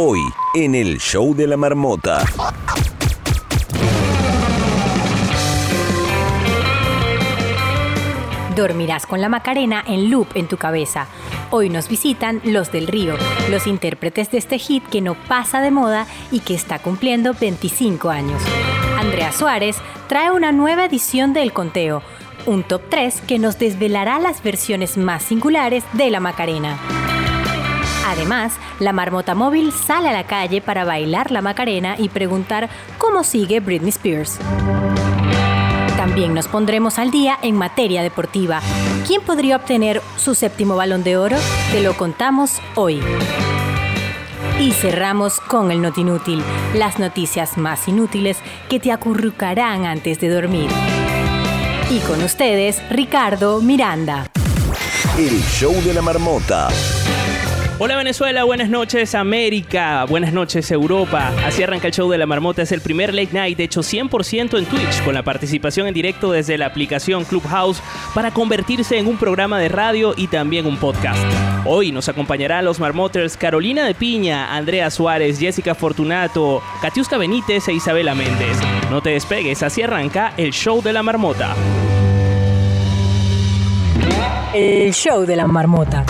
Hoy, en el show de la marmota. Dormirás con la Macarena en loop en tu cabeza. Hoy nos visitan Los del Río, los intérpretes de este hit que no pasa de moda y que está cumpliendo 25 años. Andrea Suárez trae una nueva edición del Conteo, un top 3 que nos desvelará las versiones más singulares de la Macarena. Además, la marmota móvil sale a la calle para bailar la Macarena y preguntar cómo sigue Britney Spears. También nos pondremos al día en materia deportiva. ¿Quién podría obtener su séptimo balón de oro? Te lo contamos hoy. Y cerramos con el Notinútil, las noticias más inútiles que te acurrucarán antes de dormir. Y con ustedes, Ricardo Miranda. El show de la marmota. Hola Venezuela, buenas noches América, buenas noches Europa. Así arranca el show de la marmota, es el primer late night hecho 100% en Twitch, con la participación en directo desde la aplicación Clubhouse para convertirse en un programa de radio y también un podcast. Hoy nos acompañarán los marmoters Carolina de Piña, Andrea Suárez, Jessica Fortunato, Katiuska Benítez e Isabela Méndez. No te despegues, así arranca el show de la marmota. El show de la marmota.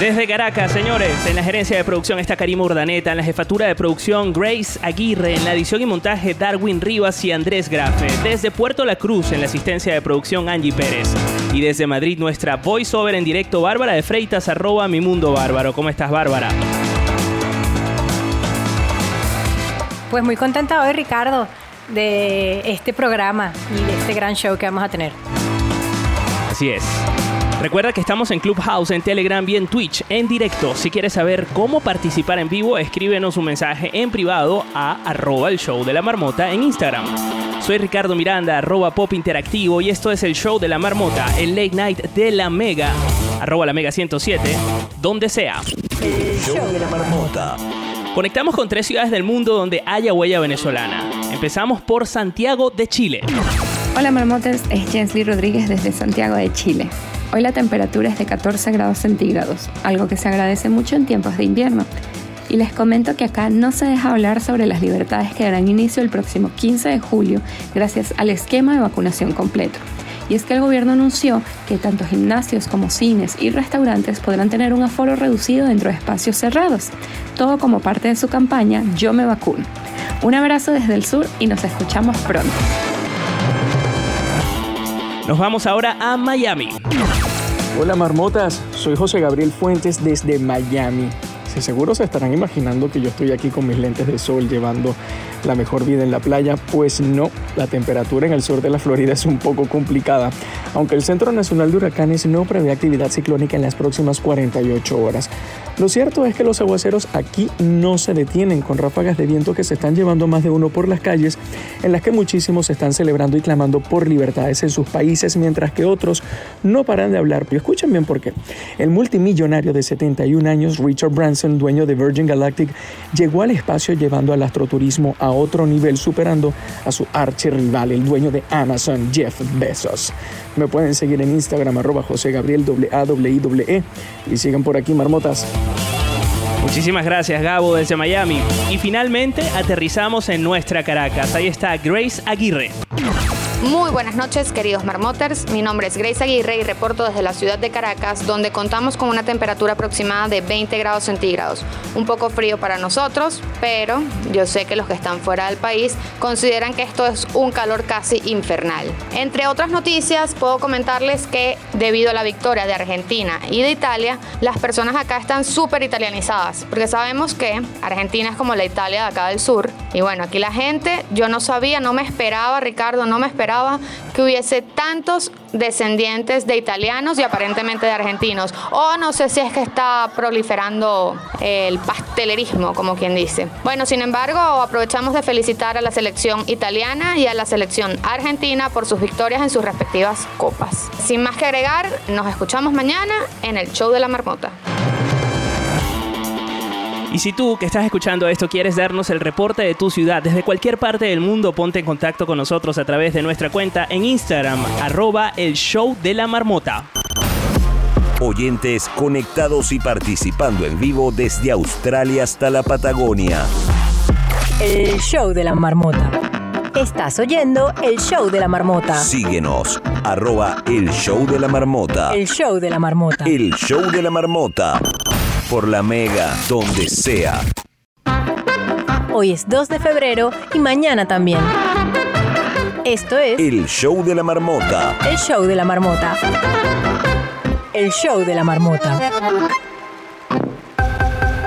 Desde Caracas, señores, en la gerencia de producción está Karim Urdaneta, en la jefatura de producción Grace Aguirre, en la edición y montaje Darwin Rivas y Andrés Grafe, desde Puerto La Cruz en la asistencia de producción Angie Pérez y desde Madrid nuestra voiceover en directo Bárbara de Freitas arroba mi mundo bárbaro. ¿Cómo estás Bárbara? Pues muy contenta hoy, Ricardo, de este programa y de este gran show que vamos a tener. Así es. Recuerda que estamos en Clubhouse, en Telegram y en Twitch en directo. Si quieres saber cómo participar en vivo, escríbenos un mensaje en privado a arroba el show de la marmota en Instagram. Soy Ricardo Miranda, arroba pop interactivo y esto es el show de la marmota, el late night de la mega, arroba la mega 107, donde sea. El show de la marmota. Conectamos con tres ciudades del mundo donde haya huella venezolana. Empezamos por Santiago de Chile. Hola marmotes, es Jensly Rodríguez desde Santiago de Chile. Hoy la temperatura es de 14 grados centígrados, algo que se agradece mucho en tiempos de invierno. Y les comento que acá no se deja hablar sobre las libertades que darán inicio el próximo 15 de julio gracias al esquema de vacunación completo. Y es que el gobierno anunció que tanto gimnasios como cines y restaurantes podrán tener un aforo reducido dentro de espacios cerrados, todo como parte de su campaña Yo me vacuno. Un abrazo desde el sur y nos escuchamos pronto. Nos vamos ahora a Miami. Hola marmotas, soy José Gabriel Fuentes desde Miami. Si seguro se estarán imaginando que yo estoy aquí con mis lentes de sol llevando la mejor vida en la playa, pues no, la temperatura en el sur de la Florida es un poco complicada, aunque el Centro Nacional de Huracanes no prevé actividad ciclónica en las próximas 48 horas. Lo cierto es que los aguaceros aquí no se detienen con ráfagas de viento que se están llevando más de uno por las calles, en las que muchísimos están celebrando y clamando por libertades en sus países, mientras que otros no paran de hablar. Pero escuchen bien por qué. El multimillonario de 71 años, Richard Branson, dueño de Virgin Galactic, llegó al espacio llevando al astroturismo a otro nivel, superando a su archirrival, el dueño de Amazon, Jeff Bezos. Me pueden seguir en Instagram, arroba José Gabriel, -A y sigan por aquí, marmotas. Muchísimas gracias Gabo desde Miami. Y finalmente aterrizamos en nuestra Caracas. Ahí está Grace Aguirre. Muy buenas noches, queridos marmoters. Mi nombre es Grace Aguirre y reporto desde la ciudad de Caracas, donde contamos con una temperatura aproximada de 20 grados centígrados. Un poco frío para nosotros, pero yo sé que los que están fuera del país consideran que esto es un calor casi infernal. Entre otras noticias, puedo comentarles que debido a la victoria de Argentina y de Italia, las personas acá están súper italianizadas, porque sabemos que Argentina es como la Italia de acá del sur. Y bueno, aquí la gente, yo no sabía, no me esperaba, Ricardo, no me esperaba que hubiese tantos descendientes de italianos y aparentemente de argentinos. O no sé si es que está proliferando el pastelerismo, como quien dice. Bueno, sin embargo, aprovechamos de felicitar a la selección italiana y a la selección argentina por sus victorias en sus respectivas copas. Sin más que agregar, nos escuchamos mañana en el show de la marmota. Y si tú que estás escuchando esto quieres darnos el reporte de tu ciudad desde cualquier parte del mundo, ponte en contacto con nosotros a través de nuestra cuenta en Instagram, arroba el show de la marmota. Oyentes conectados y participando en vivo desde Australia hasta la Patagonia. El show de la marmota. Estás oyendo el show de la marmota. Síguenos, arroba el show de la marmota. El show de la marmota. El show de la marmota. Por la mega, donde sea. Hoy es 2 de febrero y mañana también. Esto es El show de la marmota. el show de la marmota. El show de la marmota.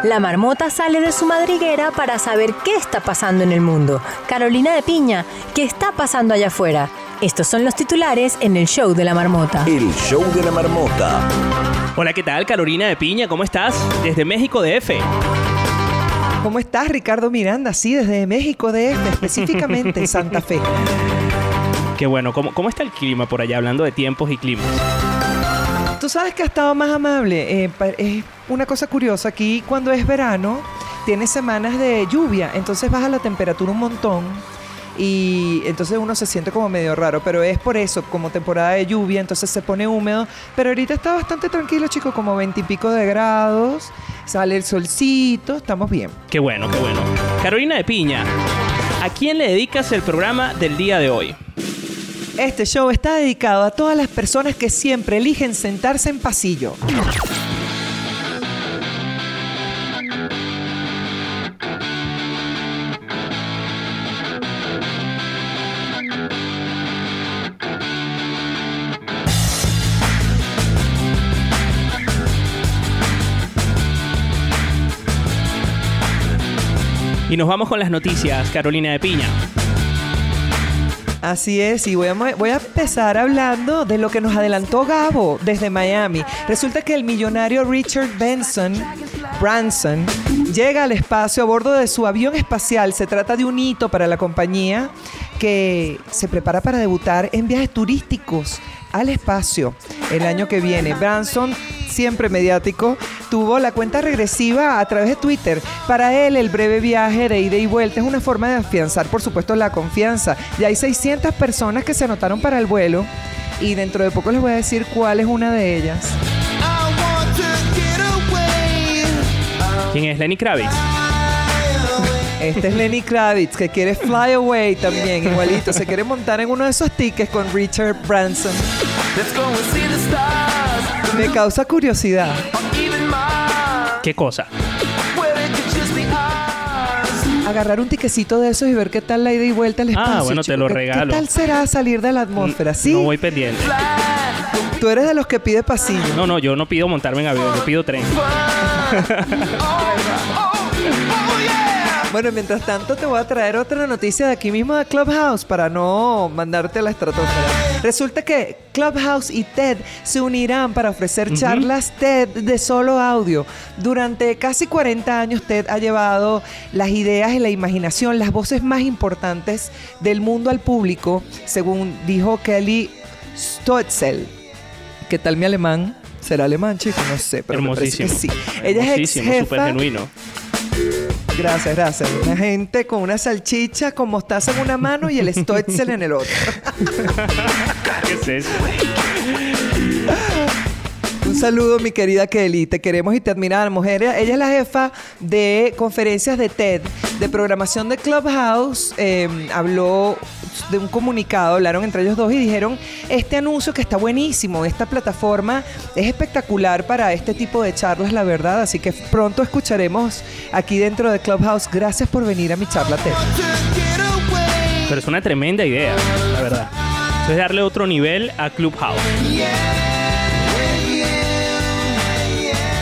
La marmota sale de su madriguera para saber qué está pasando en el mundo. Carolina de Piña, ¿qué está pasando allá afuera? Estos son los titulares en el show de la marmota. El show de la marmota. Hola, ¿qué tal? Carolina de Piña, ¿cómo estás? Desde México DF. ¿Cómo estás, Ricardo Miranda? Sí, desde México DF, específicamente Santa Fe. Qué bueno, ¿cómo, ¿cómo está el clima por allá? Hablando de tiempos y climas. Tú sabes que ha estado más amable. Eh, es una cosa curiosa. Aquí, cuando es verano, tiene semanas de lluvia. Entonces baja la temperatura un montón. Y entonces uno se siente como medio raro. Pero es por eso, como temporada de lluvia, entonces se pone húmedo. Pero ahorita está bastante tranquilo, chicos, como 20 y pico de grados. Sale el solcito, estamos bien. Qué bueno, qué bueno. Carolina de Piña, ¿a quién le dedicas el programa del día de hoy? Este show está dedicado a todas las personas que siempre eligen sentarse en pasillo. Y nos vamos con las noticias, Carolina de Piña. Así es, y voy a, empezar hablando de lo que nos adelantó Gabo desde Miami. Resulta que el millonario Richard Benson, Branson, llega al espacio a bordo de su avión espacial. Se trata de un hito para la compañía que se prepara para debutar en viajes turísticos al espacio el año que viene. Branson, siempre mediático, tuvo la cuenta regresiva a través de Twitter. Para él, el breve viaje de ida y vuelta es una forma de afianzar, por supuesto, la confianza. Ya hay 600 personas que se anotaron para el vuelo y dentro de poco les voy a decir cuál es una de ellas. ¿Quién es Lenny Kravitz? Este es Lenny Kravitz, que quiere Fly Away también, igualito. Se quiere montar en uno de esos tickets con Richard Branson. Me causa curiosidad. ¿Qué cosa? Agarrar un tiquecito de esos y ver qué tal la ida y vuelta al Ah, espacio. bueno, te lo ¿Qué- regalo. ¿Qué tal será salir de la atmósfera? ¿Sí? No voy pendiente. Tú eres de los que pide pasillo. No, no, yo no pido montarme en avión, yo pido tren. Bueno, mientras tanto te voy a traer otra noticia de aquí mismo de Clubhouse para no mandarte a la estratosfera. Resulta que Clubhouse y TED se unirán para ofrecer charlas TED de solo audio. Durante casi 40 años TED ha llevado las ideas y la imaginación, las voces más importantes del mundo al público, según dijo Kelly Stoetzel. ¿Qué tal mi alemán? ¿Será alemán, chico? No sé, pero me parece que Hermosísimo. sí. Ella es ex Hermosísimo, jefa genuino. Gracias, gracias. Una gente con una salchicha con mostaza en una mano y el Stoetzel en el otro. ¿Qué es eso? Saludo, mi querida Kelly. Te queremos y te admiramos. Ella, ella es la jefa de conferencias de TED, de programación de Clubhouse. Eh, habló de un comunicado, hablaron entre ellos dos y dijeron, este anuncio que está buenísimo, esta plataforma es espectacular para este tipo de charlas, la verdad. Así que pronto escucharemos aquí dentro de Clubhouse. Gracias por venir a mi charla TED. Pero es una tremenda idea, la verdad. Es darle otro nivel a Clubhouse.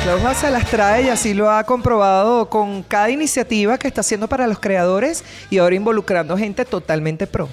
Clubhouse se las trae y así lo ha comprobado con cada iniciativa que está haciendo para los creadores y ahora involucrando gente totalmente pro.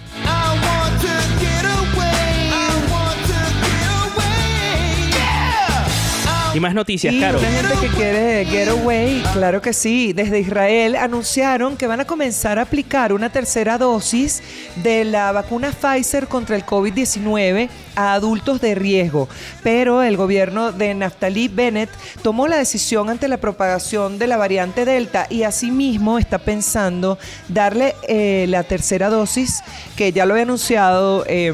Y más noticias, Y Caro. gente que quiere getaway, claro que sí. Desde Israel anunciaron que van a comenzar a aplicar una tercera dosis de la vacuna Pfizer contra el COVID-19 a adultos de riesgo. Pero el gobierno de Naftali Bennett tomó la decisión ante la propagación de la variante Delta y asimismo está pensando darle eh, la tercera dosis, que ya lo había anunciado eh,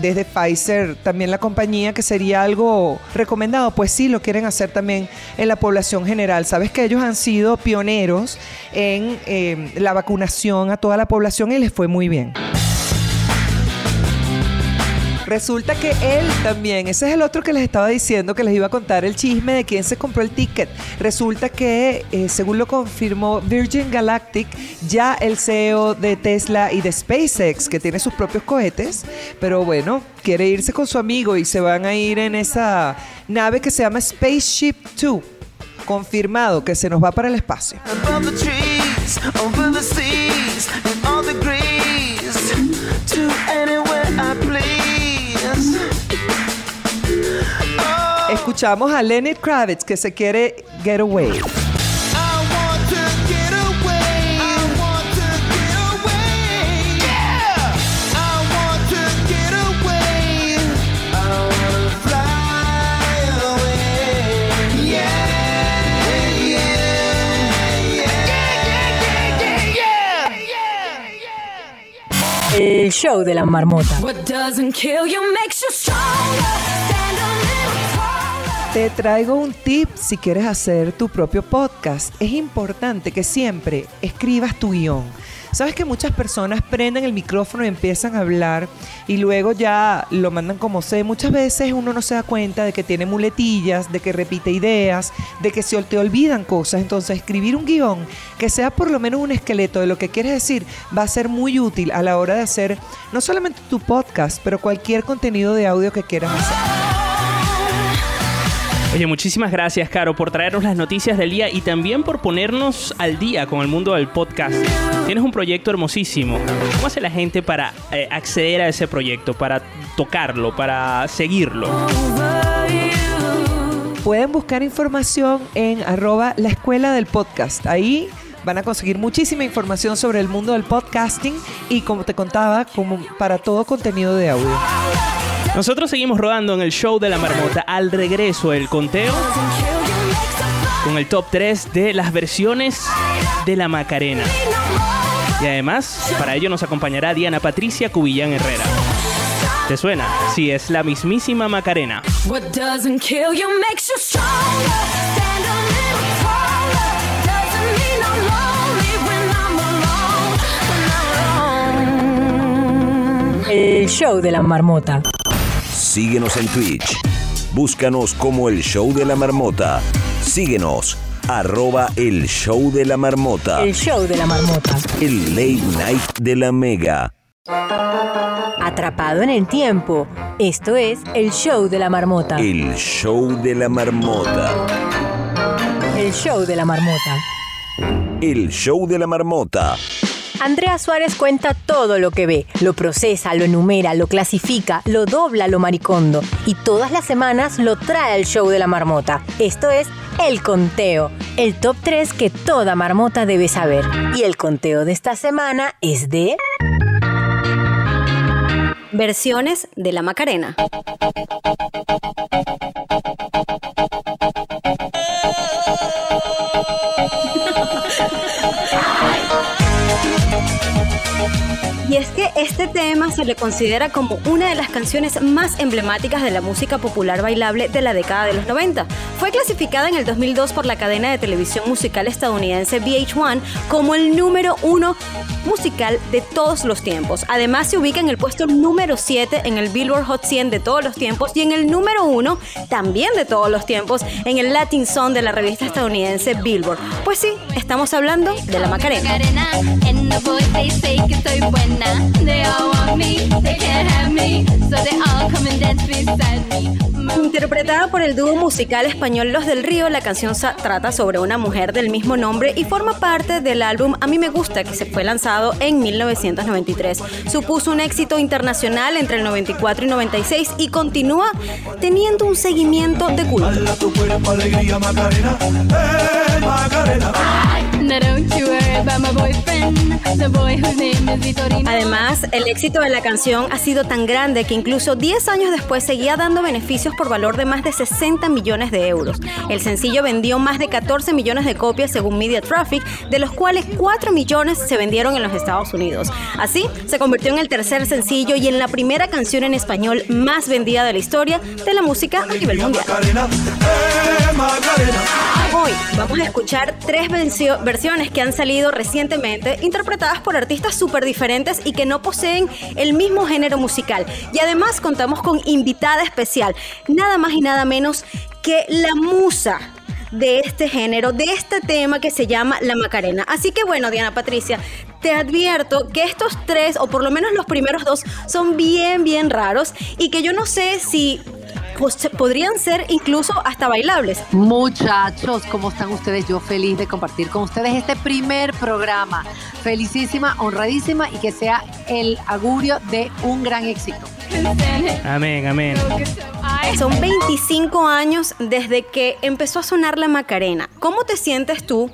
desde Pfizer, también la compañía, que sería algo recomendado. Pues sí, lo quieren hacer también en la población general. Sabes que ellos han sido pioneros en eh, la vacunación a toda la población y les fue muy bien. Resulta que él también, ese es el otro que les estaba diciendo que les iba a contar el chisme de quién se compró el ticket. Resulta que, eh, según lo confirmó Virgin Galactic, ya el CEO de Tesla y de SpaceX, que tiene sus propios cohetes, pero bueno, quiere irse con su amigo y se van a ir en esa nave que se llama Spaceship 2. Confirmado que se nos va para el espacio. Escuchamos a Lenny Kravitz que se quiere get away. I want to get away. I want to get away. Yeah. I want to get away. I wanna fly away. Yeah, yeah, yeah, yeah, yeah, yeah. El show de la marmota. What doesn't kill you makes you stronger. Stand a little taller. Te traigo un tip si quieres hacer tu propio podcast. Es importante que siempre escribas tu guion. Sabes que muchas personas prenden el micrófono y empiezan a hablar y luego ya lo mandan como sé. Muchas veces uno no se da cuenta de que tiene muletillas, de que repite ideas, de que se te olvidan cosas. Entonces escribir un guion que sea por lo menos un esqueleto de lo que quieres decir va a ser muy útil a la hora de hacer no solamente tu podcast, pero cualquier contenido de audio que quieras hacer. Oye, muchísimas gracias, Caro, por traernos las noticias del día y también por ponernos al día con el mundo del podcast. Tienes un proyecto hermosísimo. ¿Cómo hace la gente para eh, acceder a ese proyecto, para tocarlo, para seguirlo? Pueden buscar información en arroba la escuela del podcast. Ahí van a conseguir muchísima información sobre el mundo del podcasting y como te contaba, como para todo contenido de audio. Nosotros seguimos rodando en el show de la marmota. Al regreso, el conteo con el top 3 de las versiones de la Macarena. Y además, para ello nos acompañará Diana Patricia Cubillán Herrera. ¿Te suena? Sí, es la mismísima Macarena. El show de la marmota. Síguenos en Twitch. Búscanos como el show de la marmota. Síguenos. Arroba el show de la marmota. El show de la marmota. El late night de la mega. Atrapado en el tiempo. Esto es el show de la marmota. El show de la marmota. El show de la marmota. El show de la marmota. Andrea Suárez cuenta todo lo que ve, lo procesa, lo enumera, lo clasifica, lo dobla, lo maricondo y todas las semanas lo trae al show de la marmota. Esto es El Conteo, el top 3 que toda marmota debe saber. Y el conteo de esta semana es de... Versiones de la Macarena. Le considera como una de las canciones más emblemáticas de la música popular bailable de la década de los 90. Fue clasificada en el 2002 por la cadena de televisión musical estadounidense VH1 como el número uno musical de todos los tiempos. Además se ubica en el puesto número 7 en el Billboard Hot 100 de todos los tiempos y en el número 1 también de todos los tiempos en el Latin Song de la revista estadounidense Billboard. Pues sí, estamos hablando de la Macarena. Interpretada por el dúo musical español Los del Río, la canción trata sobre una mujer del mismo nombre y forma parte del álbum A mí me gusta, que se fue lanzado en 1993. Supuso un éxito internacional entre el 94 y 96 y continúa teniendo un seguimiento de culto. Now Además, el éxito de la canción ha sido tan grande que incluso 10 años después seguía dando beneficios por valor de más de 60 millones de euros. El sencillo vendió más de 14 millones de copias según Media Traffic, de los cuales 4 millones se vendieron en los Estados Unidos. Así, se convirtió en el tercer sencillo y en la primera canción en español más vendida de la historia de la música a nivel mundial. Hoy vamos a escuchar tres vencio- versiones que han salido recientemente, interpretadas por artistas súper diferentes y que no poseen el mismo género musical. Y además contamos con invitada especial, nada más y nada menos que la musa de este género, de este tema que se llama La Macarena. Así que bueno, Diana Patricia, te advierto que estos tres, o por lo menos los primeros dos, son bien, bien raros y que yo no sé si pues, podrían ser incluso hasta bailables. Muchachos, ¿cómo están ustedes? Yo feliz de compartir con ustedes este primer programa. Felicísima, honradísima y que sea el augurio de un gran éxito. Amén, amén. Son 25 años desde que empezó a sonar la Macarena. ¿Cómo te sientes tú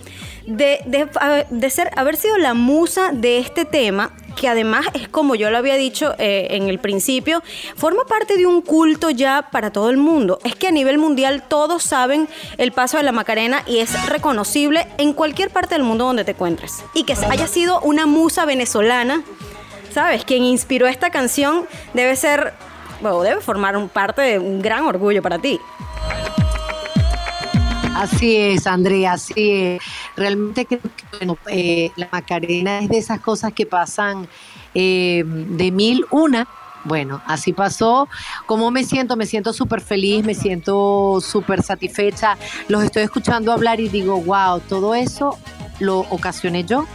de, de- de ser, haber sido la musa de este tema? Que además es como yo lo había dicho eh, en el principio, forma parte de un culto ya para todo el mundo. Es que a nivel mundial todos saben el paso de la Macarena y es reconocible en cualquier parte del mundo donde te encuentres. Y que haya sido una musa venezolana ¿Sabes? Quien inspiró esta canción debe ser, bueno, debe formar un parte de un gran orgullo para ti. Así es, Andrea, así es. Realmente creo que bueno, eh, la Macarena es de esas cosas que pasan eh, de mil una. Bueno, así pasó. ¿Cómo me siento? Me siento súper feliz, me siento súper satisfecha. Los estoy escuchando hablar y digo, wow, todo eso lo ocasioné yo.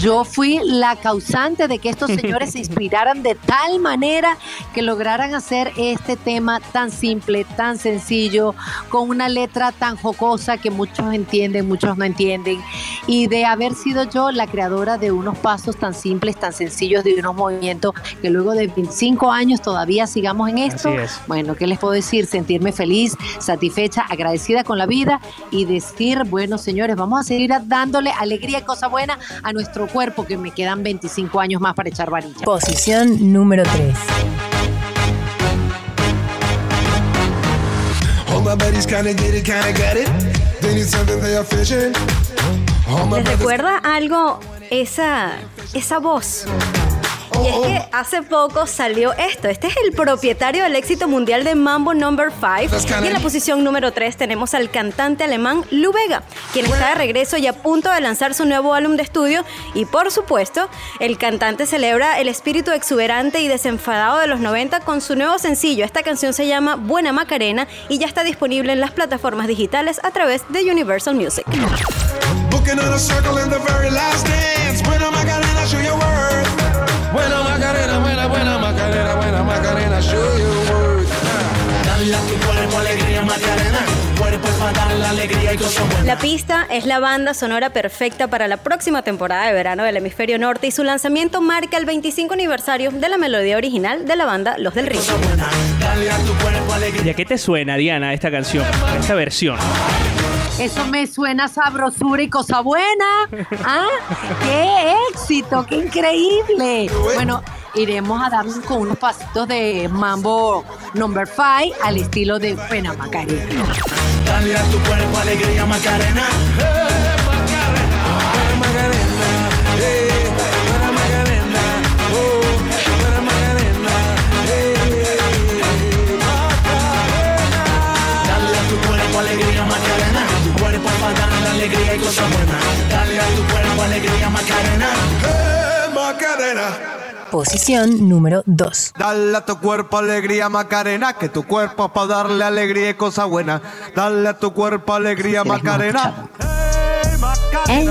Yo fui la causante de que estos señores se inspiraran de tal manera que lograran hacer este tema tan simple, tan sencillo, con una letra tan jocosa que muchos entienden, muchos no entienden, y de haber sido yo la creadora de unos pasos tan simples, tan sencillos, de unos movimientos que luego de 25 años todavía sigamos en esto. Es. Bueno, ¿qué les puedo decir? Sentirme feliz, satisfecha, agradecida con la vida y decir, bueno, señores, vamos a seguir dándole alegría y cosa buena a nuestro cuerpo, que me quedan 25 años más para echar varilla. Posición número 3. All my buddies kinda get it, kinda get it. They need something they are fishing. All my ¿Les recuerda algo esa, esa voz? Y es que hace poco salió esto. Este es el propietario del éxito mundial de Mambo Number 5. Y en la posición número 3 tenemos al cantante alemán Lou Vega, quien está de regreso y a punto de lanzar su nuevo álbum de estudio. Y por supuesto, el cantante celebra el espíritu exuberante y desenfadado de los 90 con su nuevo sencillo. Esta canción se llama Buena Macarena y ya está disponible en las plataformas digitales a través de Universal Music. Buena Macarena, buena, buena Macarena, buena Macarena, show. Dale a tu cuerpo alegría, Macarena. La pista es la banda sonora perfecta para la próxima temporada de verano del hemisferio norte y su lanzamiento marca el 25 aniversario de la melodía original de la banda Los del Río. ¿Y a qué te suena, Diana, esta canción, esta versión? Eso me suena sabrosura y cosa buena. ¿Ah? ¡Qué éxito! ¡Qué increíble! Bueno, iremos a darnos con unos pasitos de mambo number 5 al estilo de Buena Macarena. Dale a tu cuerpo alegría, Macarena. Eh, alegría y cosas buenas. Dale a tu cuerpo alegría, Macarena. Eh, Macarena. Posición número 2. Dale a tu cuerpo alegría Macarena, que tu cuerpo es para darle alegría y cosa buena. Dale a tu cuerpo alegría Macarena. Hey,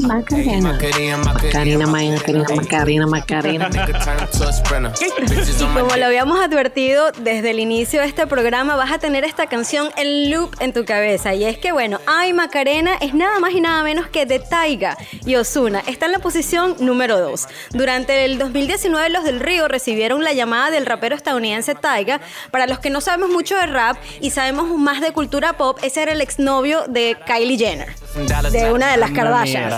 Macarena. Macarena. Macarena, Macarena, Macarena, Macarena. Y como lo habíamos advertido desde el inicio de este programa, vas a tener esta canción en loop en tu cabeza. Y es que, bueno, Ay Macarena es nada más y nada menos que de Taiga y Osuna. Está en la posición número 2. Durante el 2019, los del Río recibieron la llamada del rapero estadounidense Taiga. Para los que no sabemos mucho de rap y sabemos más de cultura pop, ese era el exnovio de Kylie Jenner, de una de las Kardashians.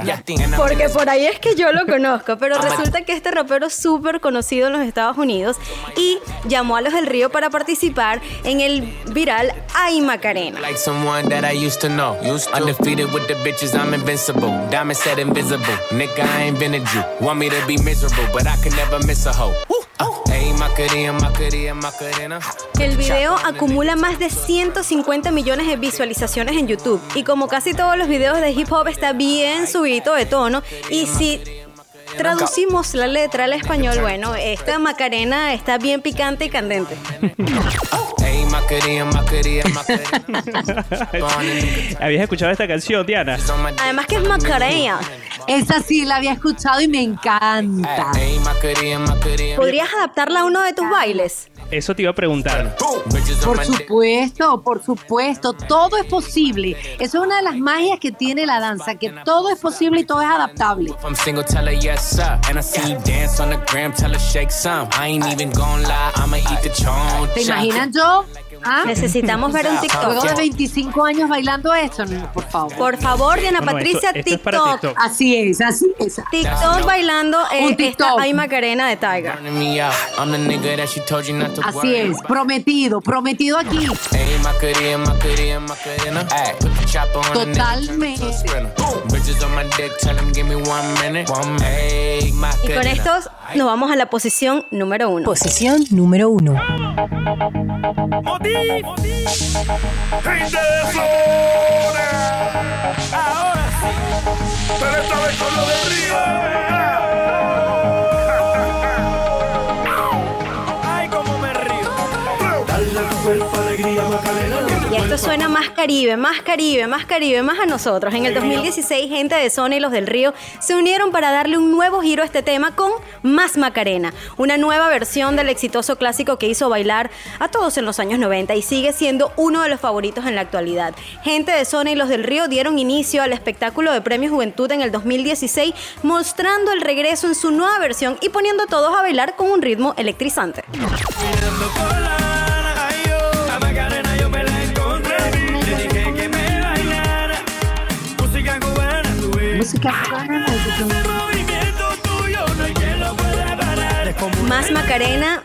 Porque por ahí es que yo lo conozco, pero resulta que este rapero es súper conocido en los Estados Unidos y llamó a los del Río para participar en el viral Ay Macarena. El video acumula más de 150 millones de visualizaciones en YouTube y como casi todos los videos de hip hop está bien subido de tono y si traducimos la letra al español, bueno, esta Macarena está bien picante y candente. ¿Habías escuchado esta canción, Diana? Además que es Macarena. Esa sí la había escuchado y me encanta. ¿Podrías adaptarla a uno de tus bailes? Eso te iba a preguntar. Por supuesto, por supuesto, todo es posible. Eso es una de las magias que tiene la danza, que todo es posible y todo es adaptable. If I'm single, tell her yes, sir. And I see you dance on the gram, tell her shake some. I ain't even gonna lie, I'ma eat the choncha. ¿Te imaginas yo? ¿Ah? Necesitamos ver un Luego de TikTok. 25 años bailando esto, no, por favor. Por favor, Diana No, no, Patricia, esto- esto es para TikTok. TikTok. Así es, así es. TikTok bailando eh, Un esta TikTok. Ay Macarena de Tiger. Así es, prometido, prometido aquí. Totalmente. Ayy, Y con estos nos vamos a la posición número uno. Posición número 1. Gente de zona. Ahora sí. Pero esta vez con lo del río. Esto suena más Caribe, más Caribe, más Caribe, más a nosotros. En el 2016, gente de Zona y los del Río se unieron para darle un nuevo giro a este tema con Más Macarena, una nueva versión del exitoso clásico que hizo bailar a todos en los años 90 y sigue siendo uno de los favoritos en la actualidad. Gente de Zona y los del Río dieron inicio al espectáculo de Premio Juventud en el 2016, mostrando el regreso en su nueva versión y poniendo a todos a bailar con un ritmo electrizante. Más Macarena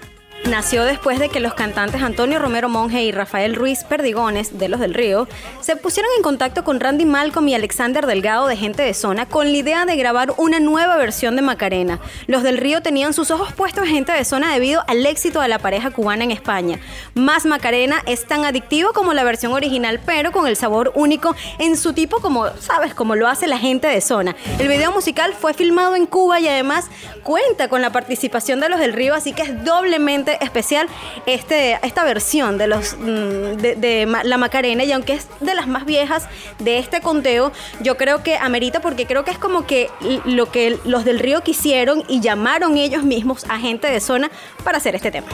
nació después de que los cantantes Antonio Romero Monge y Rafael Ruiz Perdigones, de los del Río, se pusieron en contacto con Randy Malcolm y Alexander Delgado de Gente de Zona con la idea de grabar una nueva versión de Macarena. Los del Río tenían sus ojos puestos en Gente de Zona debido al éxito de la pareja cubana en España. Más Macarena es tan adictivo como la versión original, pero con el sabor único en su tipo como, sabes, como lo hace la gente de Zona. El video musical fue filmado en Cuba y además cuenta con la participación de los del Río, así que es doblemente especial este, esta versión de, los, mm, de, la Macarena y aunque es de las más viejas de este conteo, yo creo que amerita porque creo que es como que lo que los del Río quisieron y llamaron ellos mismos a gente de zona para hacer este tema.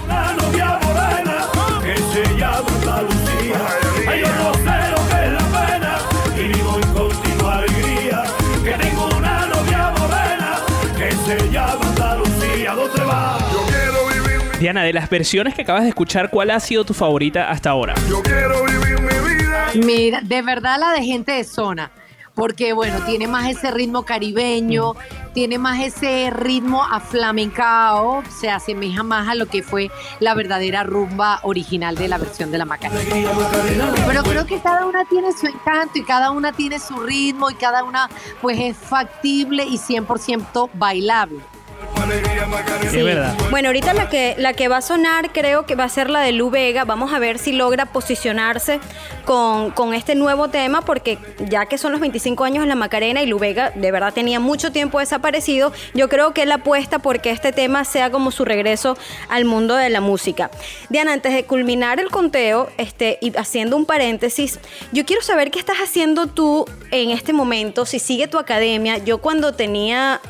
Diana, de las versiones que acabas de escuchar, ¿cuál ha sido tu favorita hasta ahora? yo quiero vivir mi vida. Mira, de verdad la de gente de zona. Porque, bueno, tiene más ese ritmo caribeño, tiene más ese ritmo aflamencao, se asemeja más a lo que fue la verdadera rumba original de la versión de la Macarena. Pero creo que cada una tiene su encanto y cada una tiene su ritmo y cada una, pues, es factible y 100% bailable. Verdad. Bueno, ahorita la que, la que va a sonar creo que va a ser la de Lu Vega. Vamos a ver si logra posicionarse con, con este nuevo tema, porque ya que son los 25 años de la Macarena y Lu Vega de verdad tenía mucho tiempo desaparecido, yo creo que él apuesta porque este tema sea como su regreso al mundo de la música. Diana, antes de culminar el conteo este, y haciendo un paréntesis, yo quiero saber qué estás haciendo tú en este momento, si sigue tu academia. Yo cuando tenía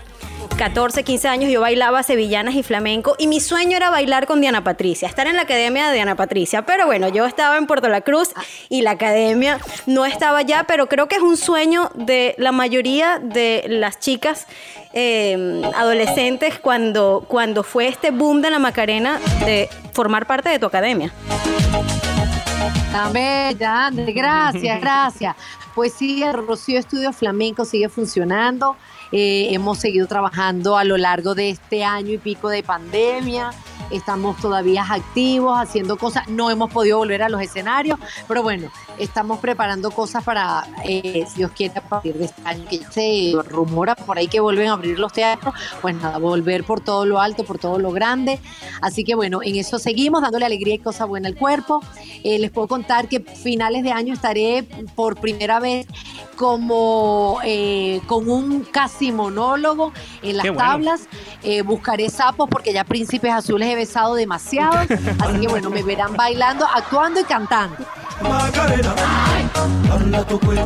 14, 15 años yo bailaba sevillanas y flamenco y mi sueño era bailar con Diana Patricia, estar en la academia de Diana Patricia. Pero bueno, yo estaba en Puerto La Cruz y la academia no estaba allá, pero creo que es un sueño de la mayoría de las chicas eh, adolescentes cuando, cuando fue este boom de la Macarena de formar parte de tu academia. Tan bella, gracias, gracias. Pues sí, el Rocío Estudio Flamenco sigue funcionando. Eh, hemos seguido trabajando a lo largo de este año y pico de pandemia. Estamos todavía activos, haciendo cosas. No hemos podido volver a los escenarios, pero bueno, estamos preparando cosas para, eh, si Dios quiere, a partir de este año, que ya se rumora por ahí que vuelven a abrir los teatros. Pues nada, volver por todo lo alto, por todo lo grande. Así que bueno, en eso seguimos, dándole alegría y cosa buena al cuerpo. Eh, les puedo contar que finales de año estaré por primera vez como eh, con un casi monólogo en las bueno. tablas. Eh, buscaré sapos porque ya Príncipes Azules he besado demasiado. Así que bueno, me verán bailando, actuando y cantando.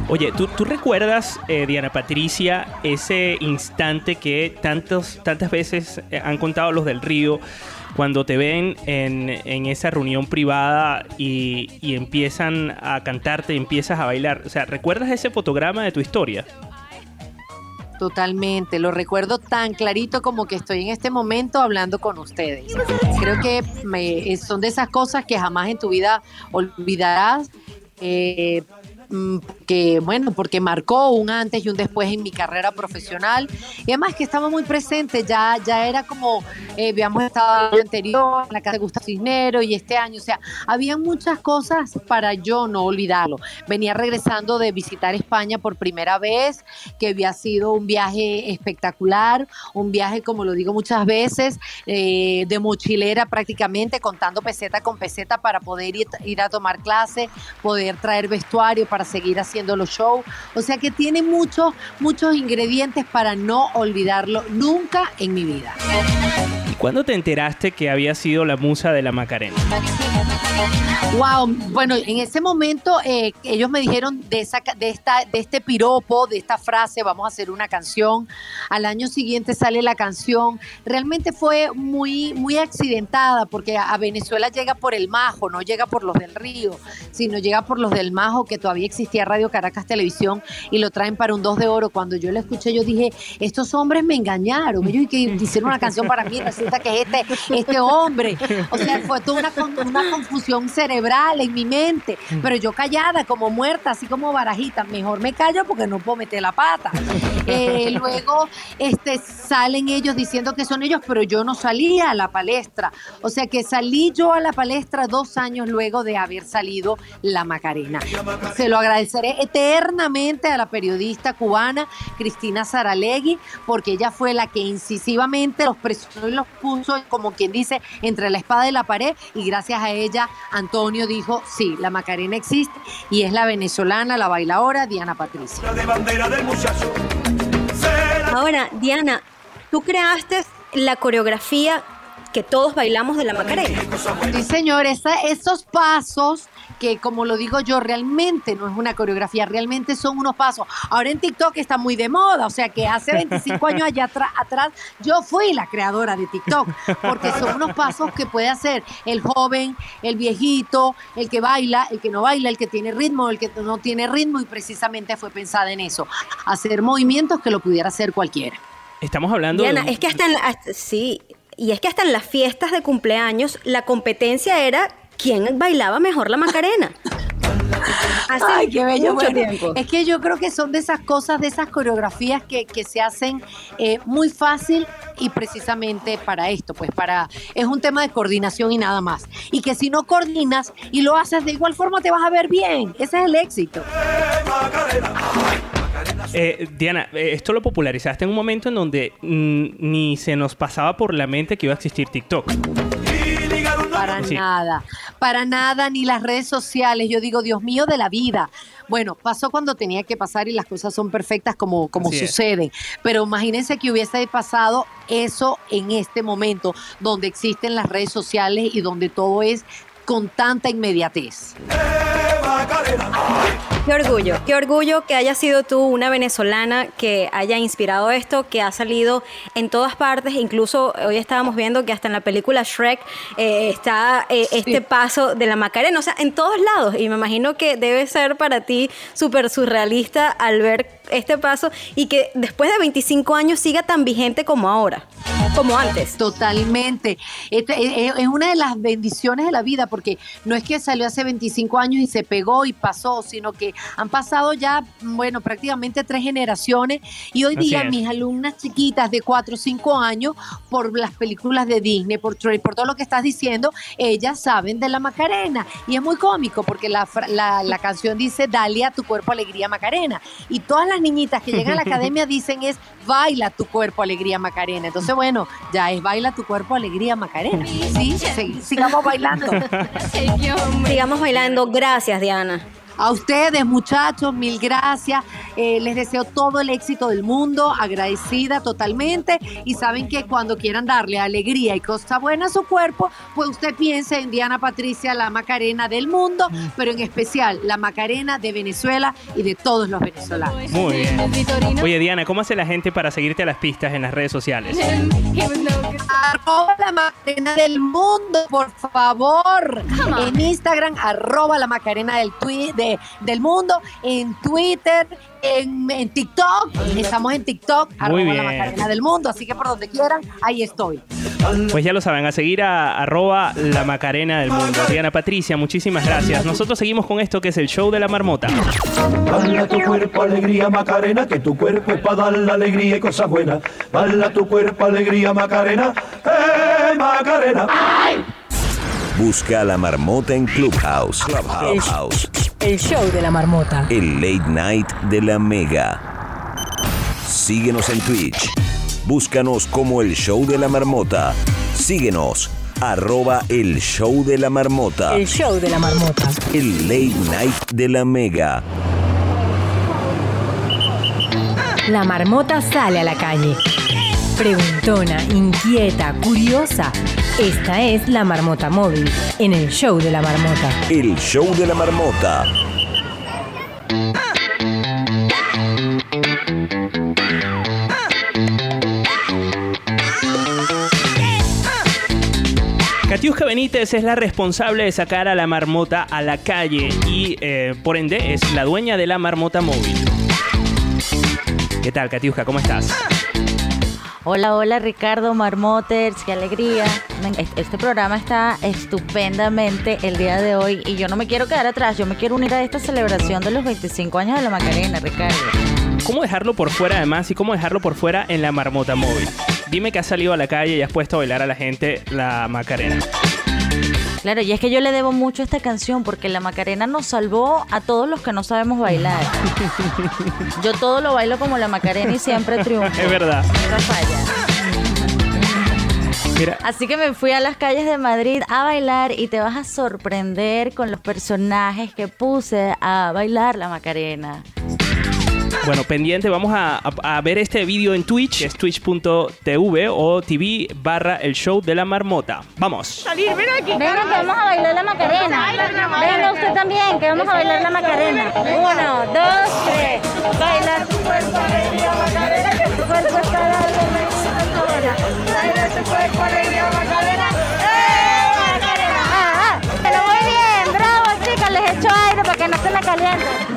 Oye, ¿tú, tú recuerdas, eh, Diana Patricia, ese instante que tantos, tantas veces eh, han contado los del Río, cuando te ven en, en esa reunión privada y, y empiezan a cantarte, empiezas a bailar? O sea, ¿recuerdas ese fotograma de tu historia? Totalmente, lo recuerdo tan clarito como que estoy en este momento hablando con ustedes. Creo que me- son de esas cosas que jamás en tu vida olvidarás. eh, que bueno, porque marcó un antes y un después en mi carrera profesional. Y además que estaba muy presente, ya, ya era como, eh, habíamos estado anterior en la casa de Gustavo Cisnero y este año, o sea, había muchas cosas para yo no olvidarlo. Venía regresando de visitar España por primera vez, que había sido un viaje espectacular, un viaje, como lo digo muchas veces, eh, de mochilera prácticamente, contando peseta con peseta para poder ir, ir a tomar clase, poder traer vestuario para seguir haciendo los shows. O sea que tiene muchos, muchos ingredientes para no olvidarlo nunca en mi vida. ¿Y cuándo te enteraste que había sido la musa de la Macarena? Wow, bueno, en ese momento eh, ellos me dijeron de, esa, de, esta, de este piropo, de esta frase, vamos a hacer una canción. Al año siguiente sale la canción. Realmente fue muy, muy accidentada porque a a Venezuela llega por el Majo, no llega por los del Río, sino llega por los del Majo, que todavía existía Radio Caracas Televisión y lo traen para un 2 de oro. Cuando yo lo escuché, yo dije, estos hombres me engañaron. Ellos que hicieron una canción para mí, que es este, este hombre. O sea, fue toda una, una confusión cerebral en mi mente. Pero yo callada, como muerta, así como barajita. Mejor me callo porque no puedo meter la pata. Eh, luego este, salen ellos diciendo que son ellos, pero yo no salía a la palestra. O sea que salí yo a la palestra dos años luego de haber salido la Macarena. Se lo agradeceré eternamente a la periodista cubana Cristina Saralegui, porque ella fue la que incisivamente los presionó y los puso, como quien dice, entre la espada y la pared. Y gracias a ella, Antonio dijo: Sí, la Macarena existe y es la venezolana, la bailadora Diana Patricia. Ahora, Diana, tú creaste la coreografía que todos bailamos de la Macarena. Sí, señor, esos pasos que, como lo digo yo, realmente no es una coreografía, realmente son unos pasos. Ahora en TikTok está muy de moda, o sea que hace 25 años allá atrás yo fui la creadora de TikTok, porque son unos pasos que puede hacer el joven, el viejito, el que baila, el que no baila, el que tiene ritmo, el que no tiene ritmo, y precisamente fue pensada en eso, hacer movimientos que lo pudiera hacer cualquiera. Estamos hablando Diana, de... es que hasta en la- hasta- sí, y es que hasta en las fiestas de cumpleaños la competencia era quién bailaba mejor la Macarena. Hace Ay, qué bello. mucho Bueno, tiempo. Es que yo creo que son de esas cosas, de esas coreografías que, que se hacen eh, muy fácil y precisamente para esto, pues para es un tema de coordinación y nada más. Y que si no coordinas y lo haces de igual forma te vas a ver bien. Ese es el éxito. Eh, Diana, eh, esto lo popularizaste en un momento en donde mm, ni se nos pasaba por la mente que iba a existir TikTok. Para Sí. nada, para nada, ni las redes sociales. Yo digo, Dios mío, de la vida. Bueno, pasó cuando tenía que pasar y las cosas son perfectas como, como Así es. suceden. Pero imagínense que hubiese pasado eso en este momento, donde existen las redes sociales y donde todo es con tanta inmediatez. Qué orgullo, qué orgullo que hayas sido tú una venezolana que haya inspirado esto, que ha salido en todas partes, incluso hoy estábamos viendo que hasta en la película Shrek eh, está eh, este paso de la Macarena, o sea, en todos lados, y me imagino que debe ser para ti súper surrealista al ver este paso y que después de 25 años siga tan vigente como ahora, como antes. Totalmente. Este, eh, eh, es una de las bendiciones de la vida, porque no es que salió hace 25 años y se pegó y pasó, sino que han pasado ya, bueno, prácticamente tres generaciones y hoy Así día es. mis alumnas chiquitas de 4 o 5 años, por las películas de Disney, por, Trey, por todo lo que estás diciendo, ellas saben de la Macarena. Y es muy cómico porque la, fra- la, la canción dice, dale a tu cuerpo alegría Macarena. Y todas las niñitas que llegan a la academia dicen es, baila tu cuerpo alegría Macarena. Entonces, bueno, ya es baila tu cuerpo alegría Macarena. Sí, sí, sigamos bailando. Sigamos bailando. Gracias, Diana. A ustedes, muchachos, mil gracias. Eh, les deseo todo el éxito del mundo, agradecida totalmente. Y saben que cuando quieran darle alegría y cosa buena a su cuerpo, pues usted piense en Diana Patricia, la Macarena del mundo, pero en especial la Macarena de Venezuela y de todos los venezolanos. Muy bien. Oye, Diana, ¿cómo hace la gente para seguirte a las pistas en las redes sociales? Arroba la Macarena del mundo, por favor. En Instagram, arroba la Macarena del, twi- de- del mundo. En Twitter, en, en TikTok. Estamos en TikTok, arroba la. Macarena del mundo. Así que por donde quieran, ahí estoy. Pues ya lo saben, a seguir a arroba la Macarena del mundo. Diana Patricia, muchísimas gracias. Nosotros seguimos con esto que es el show de la marmota. Bala tu cuerpo, alegría, Macarena, que tu cuerpo es para dar la alegría y cosas buenas. Bala tu cuerpo, alegría, Macarena, eh, Macarena. Busca a la marmota en Clubhouse. Clubhouse. El show de la marmota. El late night de la mega. Síguenos en Twitch. Búscanos como el show de la marmota. Síguenos. Arroba el show de la marmota. El show de la marmota. El late night de la mega. La marmota sale a la calle. Preguntona, inquieta, curiosa. Esta es la marmota móvil en el show de la marmota. El show de la marmota. Katiuska Benítez es la responsable de sacar a la marmota a la calle y eh, por ende es la dueña de la marmota móvil. ¿Qué tal, Katiuska? ¿Cómo estás? Hola, hola Ricardo Marmoters, qué alegría. Este programa está estupendamente el día de hoy y yo no me quiero quedar atrás, yo me quiero unir a esta celebración de los 25 años de la Macarena, Ricardo. ¿Cómo dejarlo por fuera además y cómo dejarlo por fuera en la marmota móvil? Dime que has salido a la calle y has puesto a bailar a la gente la Macarena. Claro, y es que yo le debo mucho a esta canción porque la Macarena nos salvó a todos los que no sabemos bailar. Yo todo lo bailo como la Macarena y siempre triunfo. Es verdad. Nunca falla. Mira, Así que me fui a las calles de Madrid a bailar y te vas a sorprender con los personajes que puse a bailar la Macarena. Bueno, pendiente, vamos a, a- a ver este vídeo en Twitch, que es twitch.tv o tv barra el show de la marmota. Vamos. Salir, ven aquí. Venga, que vamos a bailar la Macarena. Venga usted también, que vamos a bailar la Macarena. Uno, dos, tres. Baila tu cuerpo, alegría, Macarena, que tu cuerpo está dando Baila tu cuerpo, alegría, Macarena. ¡Eh, Macarena! Ah, ah, pero muy bien, bravo, chicas, les echo aire para que no se me calienten.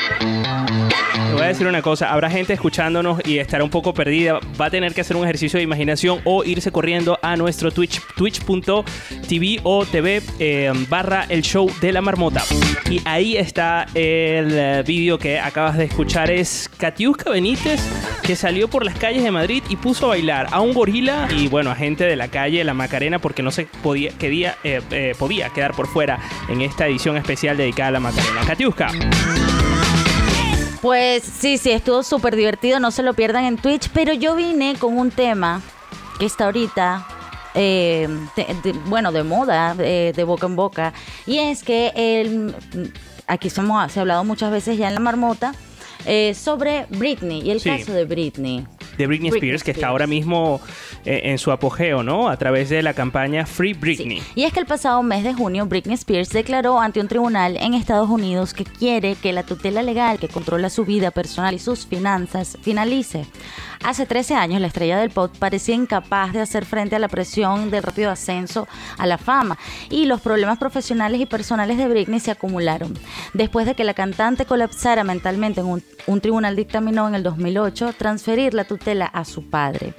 Voy a decir una cosa. Habrá gente escuchándonos y estará un poco perdida. Va a tener que hacer un ejercicio de imaginación o irse corriendo a nuestro Twitch, twitch.tv o tv eh, barra el show de la marmota. Y ahí está el eh, vídeo que acabas de escuchar. Es Katiuska Benítez que salió por las calles de Madrid y puso a bailar a un gorila y bueno, a gente de la calle La Macarena porque no se podía, quedía, eh, eh, podía quedar por fuera en esta edición especial dedicada a la Macarena. Katiuska. Pues sí, sí, estuvo súper divertido, no se lo pierdan en Twitch, pero yo vine con un tema que está ahorita, eh, de- de- bueno, de moda, de, de boca en boca, y es que el, aquí somos, se ha hablado muchas veces ya en la marmota eh, sobre Britney y el Sí. caso de Britney. De Britney, Britney Spears, que está ahora mismo eh, en su apogeo, ¿no? A través de la campaña Free Britney. Y es que el pasado mes de junio Britney Spears declaró ante un tribunal en Estados Unidos que quiere que la tutela legal que controla su vida personal y sus finanzas finalice. Hace 13 años la estrella del pop parecía incapaz de hacer frente a la presión del rápido ascenso a la fama y los problemas profesionales y personales de Britney se acumularon. Después de que la cantante colapsara mentalmente en un, un tribunal dictaminó en el 2008 transferir la tutela a su padre.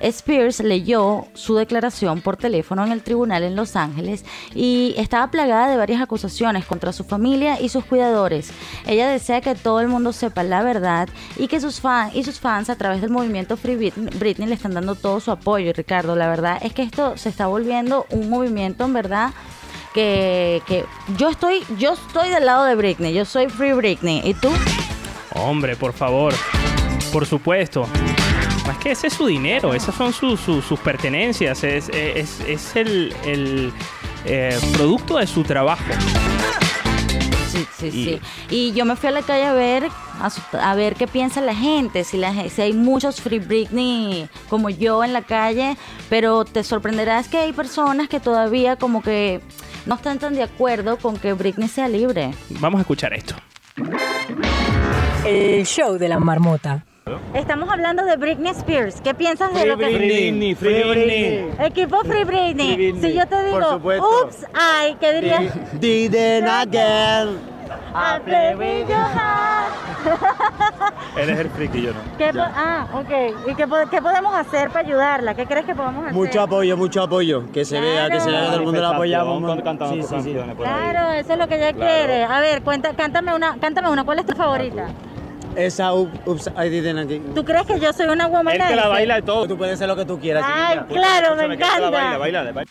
Spears leyó su declaración por teléfono en el tribunal en Los Ángeles y estaba plagada de varias acusaciones contra su familia y sus cuidadores. Ella desea que todo el mundo sepa la verdad y que sus fans y sus fans a través del movimiento Free Britney, Britney le están dando todo su apoyo. Y Ricardo, la verdad es que esto se está volviendo un movimiento en verdad que, que yo estoy yo estoy del lado de Britney, yo soy Free Britney. ¿Y tú? Hombre, por favor. Por supuesto. Más que ese es su dinero, esas son sus, sus- sus pertenencias, es, es- es el, el, eh, producto de su trabajo. Sí, sí, Y- sí. Y yo me fui a la calle a ver, a, su- a ver qué piensa la gente, si, la, si hay muchos Free Britney como yo en la calle, pero te sorprenderás que hay personas que todavía como que no están tan de acuerdo con que Britney sea libre. Vamos a escuchar esto. El show de la marmota. Estamos hablando de Britney Spears. ¿Qué piensas de Free lo que Britney, Free Britney. Equipo Free Britney. Free Britney, Si yo te digo, ups, ay, ¿qué dirías? Didn't again. I play with your heart. Él es el friki, yo no. ¿Qué po- ah, ok. ¿Y qué, po- qué podemos hacer para ayudarla? ¿Qué crees que podemos hacer? Mucho apoyo, mucho apoyo. Que se vea, que se vea que todo el mundo la apoyamos. Cantando Sí, sí, sí. Claro, eso es lo que ella Claro. quiere. A ver, cuenta, cántame una, cántame una. ¿Cuál es tu favorita? Esa up- ups, I didn't again. ¿Tú crees que yo soy una woman? Él te la baila y todo. Tú puedes ser lo que tú quieras. Ay, claro, me encanta. baila, baila, baila.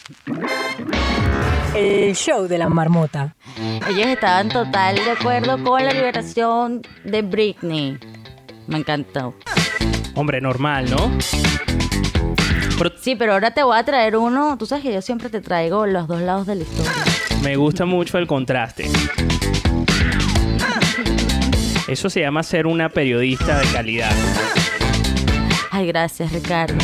El show de la marmota. Ellos estaban total de acuerdo con la liberación de Britney. Me encantó. Hombre, normal, ¿no? Sí, pero ahora te voy a traer uno. Tú sabes que yo siempre te traigo los dos lados de la historia. Me gusta mucho el contraste. Eso se llama ser una periodista de calidad. Ay, gracias, Ricardo.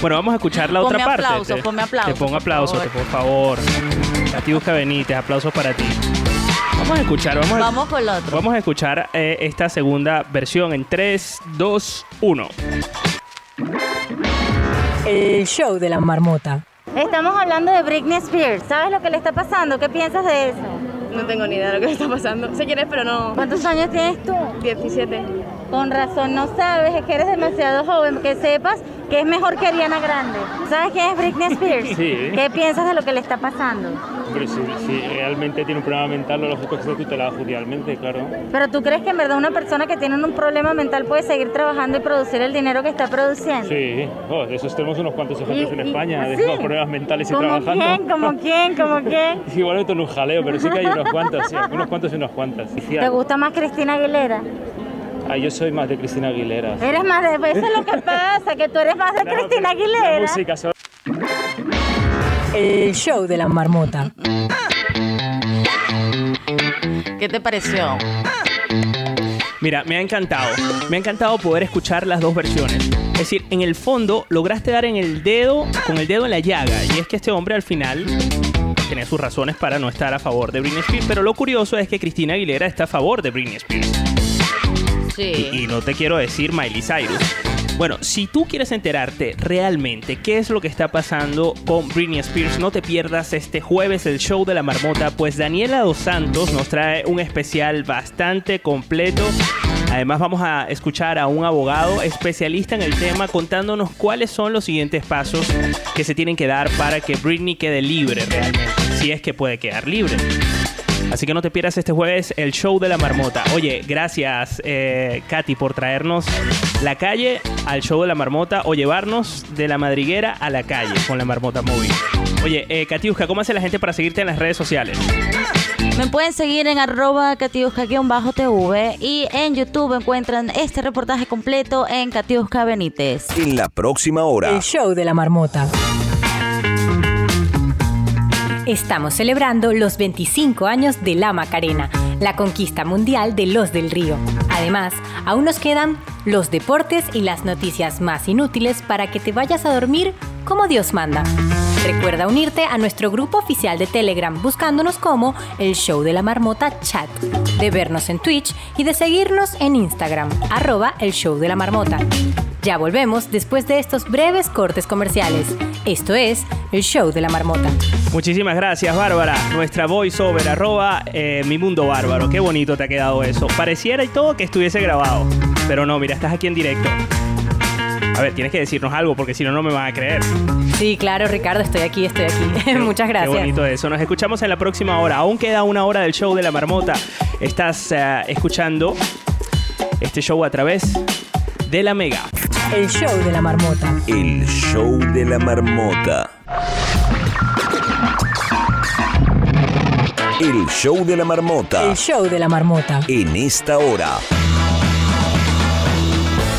Bueno, vamos a escuchar la Ponme otra parte. aplauso, Te- ponme aplauso, Te pongo por aplauso, favor. te- por favor. Katiuska Benítez, aplausos para ti. Vamos a escuchar, vamos a, Vamos con lo otro. vamos a escuchar eh, esta segunda versión en 3, 2, 1. El show de la marmota. Estamos hablando de Britney Spears. ¿Sabes lo que le está pasando? ¿Qué piensas de eso? No tengo ni idea de lo que le está pasando. Sé quién es, pero no. ¿Cuántos años tienes tú? 17. Con razón no sabes, es que eres demasiado joven. Que sepas que es mejor que Ariana Grande. ¿Sabes quién es Britney Spears? Sí. ¿Qué piensas de lo que le está pasando? Hombre, si, si realmente tiene un problema mental, lo lógico es que esté tutelado judicialmente, claro. Pero tú crees que en verdad una persona que tiene un problema mental puede seguir trabajando y producir el dinero que está produciendo? Sí, oh, de esos tenemos unos cuantos ejemplos Y- en y- España, de ¿sí? los problemas mentales y ¿Como trabajando. quién? ¿Como quién? ¿Como quién? Igualmente en un jaleo, pero sí que hay unos cuantos, sí, unos cuantos y unas cuantas. ¿Te gusta más Cristina Aguilera? Ah, yo soy más de Cristina Aguilera. Eres más de... Eso es lo que pasa, que tú eres más de Cristina Aguilera. La música, so- El show de la marmota. ¿Qué te pareció? Mira, me ha encantado. Me ha encantado poder escuchar las dos versiones. Es decir, en el fondo lograste dar en el dedo, con el dedo en la llaga. Y es que este hombre al final tenía sus razones para no estar a favor de Britney Spears. Pero lo curioso es que Cristina Aguilera está a favor de Britney Spears. Sí. Y, y no te quiero decir Miley Cyrus. Bueno, si tú quieres enterarte realmente qué es lo que está pasando con Britney Spears, no te pierdas este jueves el show de la marmota, pues Daniela Dos Santos nos trae un especial bastante completo. Además vamos a escuchar a un abogado especialista en el tema contándonos cuáles son los siguientes pasos que se tienen que dar para que Britney quede libre realmente, si es que puede quedar libre. Así que no te pierdas este jueves el show de la marmota. Oye, gracias eh, Katy por traernos la calle al show de la marmota o llevarnos de la madriguera a la calle con la marmota móvil. Oye, eh, Katiuska, ¿cómo hace la gente para seguirte en las redes sociales? Me pueden seguir en arroba catiusca-tv y en YouTube encuentran este reportaje completo en Catiusca Benítez. En la próxima hora. El show de la marmota. Estamos celebrando los 25 años de la Macarena, la conquista mundial de los del río. Además, aún nos quedan los deportes y las noticias más inútiles para que te vayas a dormir como Dios manda. Recuerda unirte a nuestro grupo oficial de Telegram buscándonos como el Show de la Marmota Chat, de vernos en Twitch y de seguirnos en Instagram, arroba el Show de la Marmota. Ya volvemos después de estos breves cortes comerciales. Esto es el Show de la Marmota. Muchísimas gracias, Bárbara. Nuestra voiceover, arroba eh, mi mundo bárbaro. Qué bonito te ha quedado eso. Pareciera y todo que estuviese grabado. Pero no, mira, estás aquí en directo. A ver, tienes que decirnos algo porque si no, no me van a creer. Sí, claro, Ricardo, estoy aquí, estoy aquí. Muchas gracias. Qué bonito eso. Nos escuchamos en la próxima hora. Aún queda una hora del show de la marmota. Estás eh, escuchando este show a través de la Mega. El Show de la Marmota. El show de la marmota. El show de la marmota. El Show de la Marmota. En esta hora.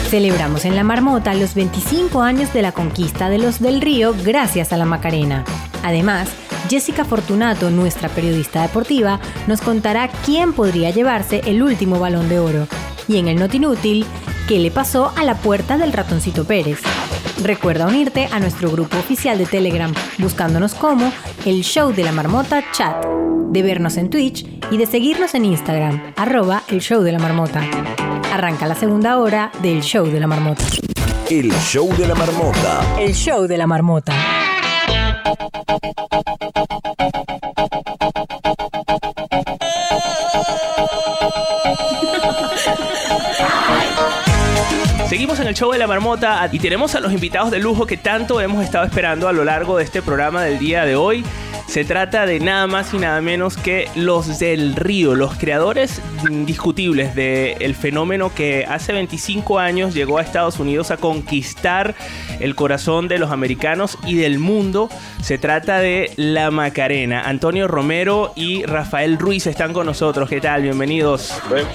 Celebramos en La Marmota los 25 años de la conquista de los del Río gracias a la Macarena. Además, Jessica Fortunato, nuestra periodista deportiva, nos contará quién podría llevarse el último balón de oro. Y en el Notinútil, qué le pasó a la puerta del ratoncito Pérez. Recuerda unirte a nuestro grupo oficial de Telegram buscándonos como el Show de la Marmota Chat, de vernos en Twitch y de seguirnos en Instagram, arroba el Show de la Marmota. Arranca la segunda hora del Show de la Marmota. El show de la marmota. El Show de la Marmota. Seguimos en el show de la marmota y tenemos a los invitados de lujo que tanto hemos estado esperando a lo largo de este programa del día de hoy. Se trata de nada más y nada menos que los del río, los creadores indiscutibles del fenómeno que hace 25 años llegó a Estados Unidos a conquistar el corazón de los americanos y del mundo. Se trata de la Macarena. Antonio Romero y Rafael Ruiz están con nosotros. ¿Qué tal? Bienvenidos.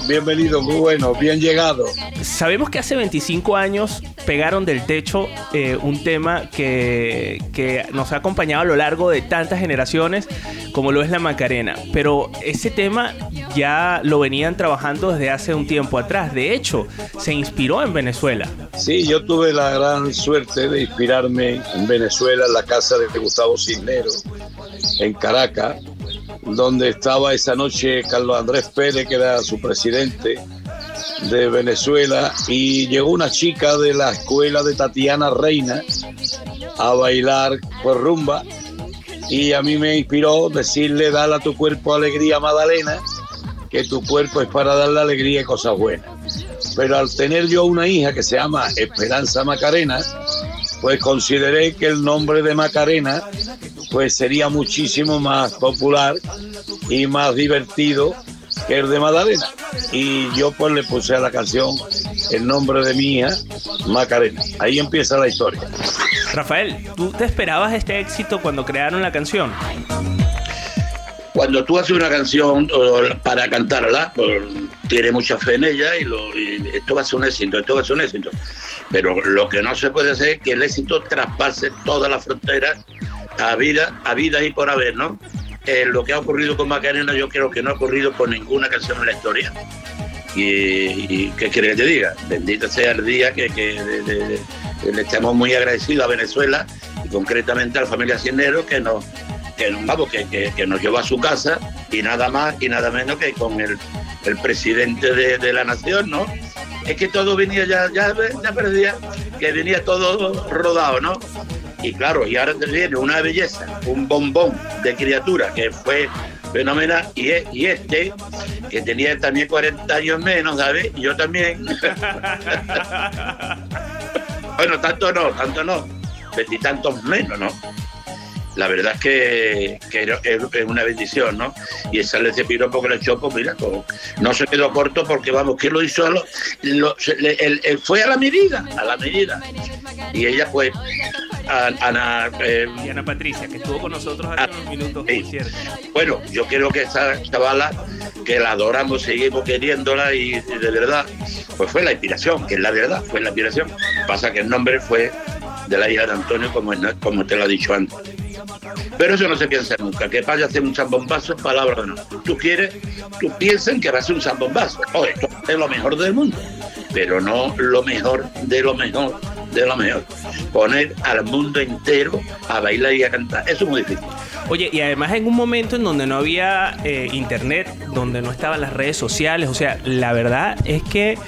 Bienvenido, muy bueno, bien llegado. Sabemos que hace 25 años pegaron del techo eh, un tema que, que nos ha acompañado a lo largo de tantas generaciones como lo es la Macarena. Pero ese tema ya lo trabajando desde hace un tiempo atrás. De hecho, se inspiró en Venezuela. Sí, yo tuve la gran suerte de inspirarme en Venezuela, en la casa de Gustavo Cisneros, en Caracas, donde estaba esa noche Carlos Andrés Pérez, que era su presidente de Venezuela, y llegó una chica de la escuela de Tatiana Reina a bailar pues rumba y a mí me inspiró decirle dale a tu cuerpo alegría Magdalena que tu cuerpo es para darle alegría y cosas buenas. Pero al tener yo una hija que se llama Esperanza Macarena pues consideré que el nombre de Macarena pues sería muchísimo más popular y más divertido que el de Magdalena y yo pues le puse a la canción el nombre de mi hija Macarena. Ahí empieza la historia. Rafael, ¿tú te esperabas este éxito cuando crearon la canción? Cuando tú haces una canción para cantarla, pues, tiene mucha fe en ella y, lo- y esto va a ser un éxito, esto va a ser un éxito. Pero lo que no se puede hacer es que el éxito traspase todas las fronteras a vida, a vida y por haber, ¿no? Eh, lo que ha ocurrido con Macarena yo creo que no ha ocurrido con ninguna canción en la historia. Y, y ¿qué quiere que te diga? Bendito sea el día que, que de- de- de- le estamos muy agradecidos a Venezuela y concretamente a la familia Cisneros que nos, que, nos- vamos, que, que- que nos llevó a su casa y nada más y nada menos que con el, el presidente de, de la nación, ¿no? es que todo venía ya, ya, ya parecía que venía todo rodado, ¿no? Y claro, y ahora te viene una belleza, un bombón de criatura que fue fenomenal, y, y este, que tenía también 40 años menos, ¿sabes? Y yo también. bueno, tanto no, tanto no, veintitantos menos, ¿no? La verdad es que, es, una bendición, ¿no? Y esa ese piropo que le echó, pues mira, pues, no se quedó corto porque, vamos, que lo hizo? a lo- lo- se- le- el- el- fue a la medida, a la medida. Y ella, pues, a- Ana, eh, Y Ana Patricia, que estuvo con nosotros hace unos minutos, sí. bueno, yo creo que esa chavala, que la adoramos, seguimos queriéndola y, y de verdad, pues fue la inspiración, que es la verdad, fue la inspiración. Pasa que el nombre fue de la hija de Antonio, como, como te lo he dicho antes. Pero eso no se piensa nunca, que vaya a hacer un zambombazo, palabra o no. Tú quieres, tú piensas en que va a ser un zambombazo. Oh, esto es lo mejor del mundo, pero no lo mejor de lo mejor de lo mejor. Poner al mundo entero a bailar y a cantar, eso es muy difícil. Oye, y además en un momento en donde no había eh, internet, donde no estaban las redes sociales, o sea, la verdad es que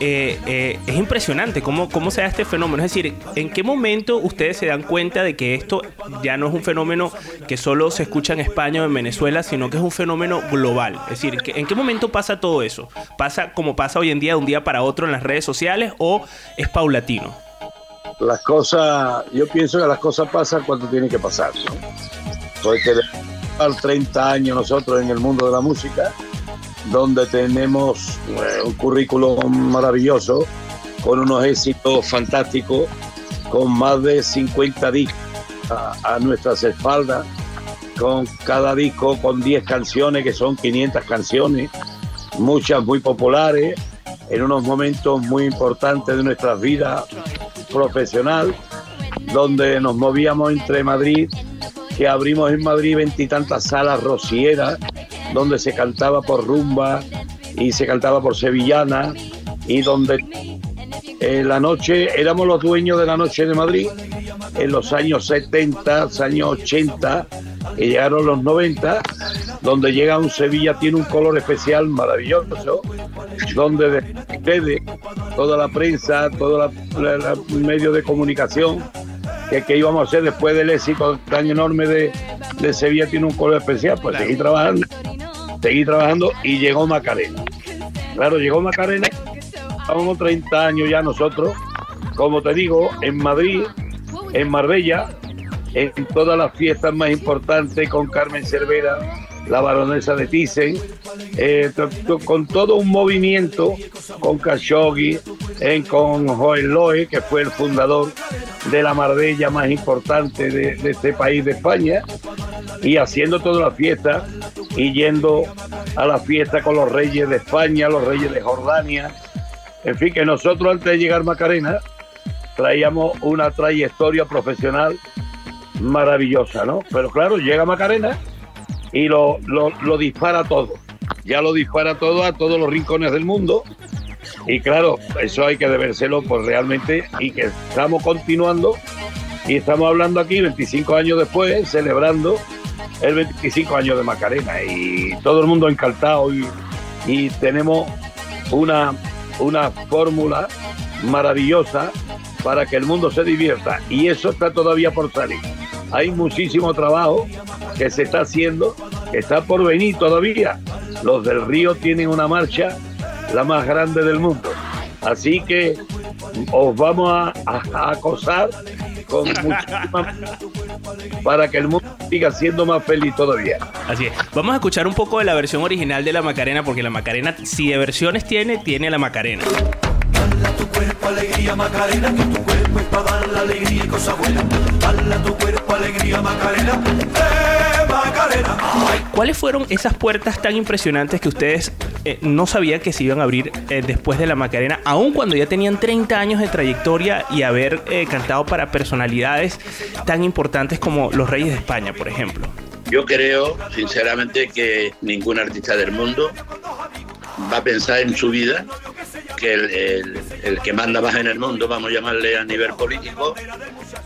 eh, eh, es impresionante cómo, cómo se da este fenómeno. Es decir, ¿en qué momento ustedes se dan cuenta de que esto ya no es un fenómeno que solo se escucha en España o en Venezuela, sino que es un fenómeno global? Es decir, ¿que- ¿en qué momento pasa todo eso? ¿Pasa como pasa hoy en día de un día para otro en las redes sociales o es paulatino? las cosas, yo pienso que las cosas pasan cuando tienen que pasar, ¿no? Porque al 30 años nosotros en el mundo de la música, donde tenemos eh, un currículo maravilloso, con unos éxitos fantásticos, con más de 50 discos a, a nuestras espaldas, con cada disco con 10 canciones, que son 500 canciones, muchas muy populares, en unos momentos muy importantes de nuestras vidas profesional, donde nos movíamos entre Madrid, que abrimos en Madrid veintitantas salas rocieras, donde se cantaba por rumba y se cantaba por sevillana, y donde en la noche éramos los dueños de la noche de Madrid, en los años 70, años 80, que llegaron los 90, donde llega un Sevilla, tiene un color especial maravilloso, donde de ustedes, toda la prensa, todos los medios de comunicación, que, que íbamos a hacer después del éxito tan enorme de, de Sevilla, tiene un color especial, pues seguí trabajando, seguí trabajando y llegó Macarena. Claro, llegó Macarena, llevamos 30 años ya nosotros, como te digo, en Madrid, en Marbella, en todas las fiestas más importantes con Carmen Cervera, la baronesa de Thyssen, eh, con todo un movimiento, con Khashoggi, eh, con Joel Loe, que fue el fundador de la Marbella más importante de, de este país de España, y haciendo toda la fiesta y yendo a la fiesta con los reyes de España, los reyes de Jordania. En fin, que nosotros antes de llegar Macarena traíamos una trayectoria profesional maravillosa, ¿no? Pero claro, llega Macarena y lo, lo, dispara todo. Ya lo dispara todo a todos los rincones del mundo. Y claro, eso hay que debérselo pues realmente y que estamos continuando y estamos hablando aquí 25 años después, celebrando el 25 años de Macarena y todo el mundo encantado y, y tenemos una, una fórmula maravillosa para que el mundo se divierta y eso está todavía por salir. Hay muchísimo trabajo que se está haciendo, está por venir todavía. Los del Río tienen una marcha la más grande del mundo. Así que os vamos a, a- a acosar con muchísima para que el mundo siga siendo más feliz todavía. Así es. Vamos a escuchar un poco de la versión original de la Macarena, porque la Macarena, si de versiones tiene, tiene la Macarena. cuerpo alegría Macarena, que tu cuerpo es para dar la alegría y cosas buenas. Dale a tu cuerpo alegría Macarena, eh. ¿Cuáles fueron esas puertas tan impresionantes que ustedes eh, no sabían que se iban a abrir eh, después de la Macarena, aun cuando ya tenían 30 años de trayectoria y haber eh, cantado para personalidades tan importantes como los Reyes de España, por ejemplo? Yo creo, sinceramente, que ningún artista del mundo va a pensar en su vida que el, el- el que manda más en el mundo, vamos a llamarle a nivel político,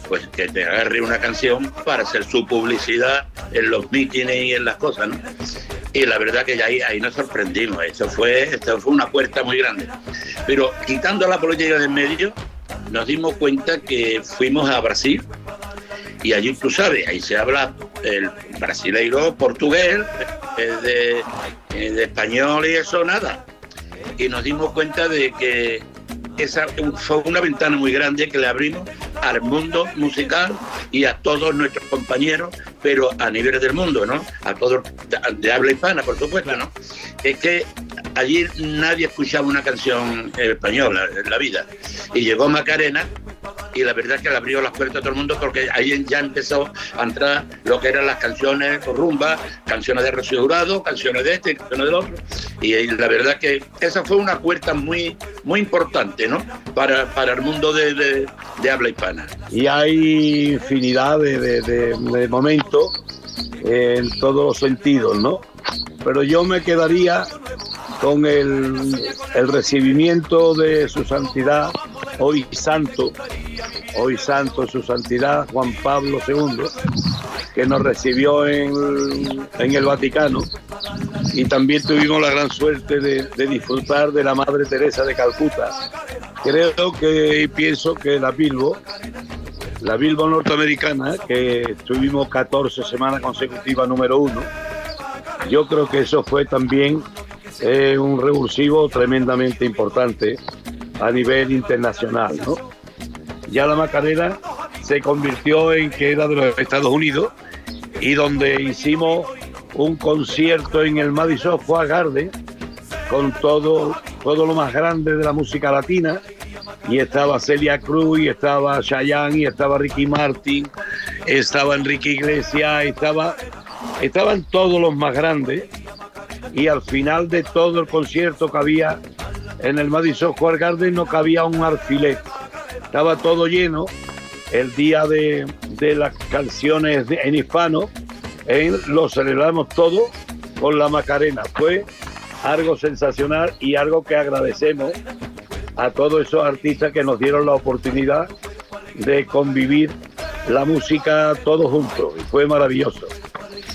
pues que te agarre una canción para hacer su publicidad en los mítines y en las cosas, ¿no? y la verdad que ahí, ahí nos sorprendimos. Esto fue, esto fue una puerta muy grande. Pero quitando la política del medio, nos dimos cuenta que fuimos a Brasil y allí tú sabes, ahí se habla el brasileiro portugués, de español y eso nada. Y nos dimos cuenta de que esa fue una ventana muy grande que le abrimos al mundo musical y a todos nuestros compañeros, pero a nivel del mundo, ¿no? A todos de, de habla hispana, por supuesto, ¿no? Es que allí nadie escuchaba una canción española en la vida. Y llegó Macarena y la verdad es que le abrió las puertas a todo el mundo porque ahí ya empezó a entrar lo que eran las canciones rumba, canciones de Rocío Jurado, canciones de este, canciones del otro. Y, la verdad que esa fue una puerta muy, muy importante, ¿no? Para, para el mundo de, de- habla hispana. y hay infinidad de- de momentos en todos los sentidos, ¿no? Pero yo me quedaría con el, el recibimiento de su santidad, hoy santo, hoy santo su santidad Juan Pablo II, que nos recibió en, en el Vaticano y también tuvimos la gran suerte de, de disfrutar de la Madre Teresa de Calcuta. Creo que y pienso que la Bilbo la Bilbo norteamericana, que estuvimos 14 semanas consecutivas número uno, yo creo que eso fue también eh, un revulsivo tremendamente importante a nivel internacional. ¿no? Ya la Macarena se convirtió en que era de los Estados Unidos y donde hicimos un concierto en el Madison Square Garden con todo, todo lo más grande de la música latina y estaba Celia Cruz, y estaba Chayanne, y estaba Ricky Martin, estaba Enrique Iglesias, estaba, estaban todos los más grandes y al final de todo el concierto que había en el Madison Square Garden no cabía un alfiler, estaba todo lleno. El día de, de las canciones en hispano, lo celebramos todo con la Macarena. Fue algo sensacional y algo que agradecemos a todos esos artistas que nos dieron la oportunidad de convivir la música todos juntos. Y fue maravilloso.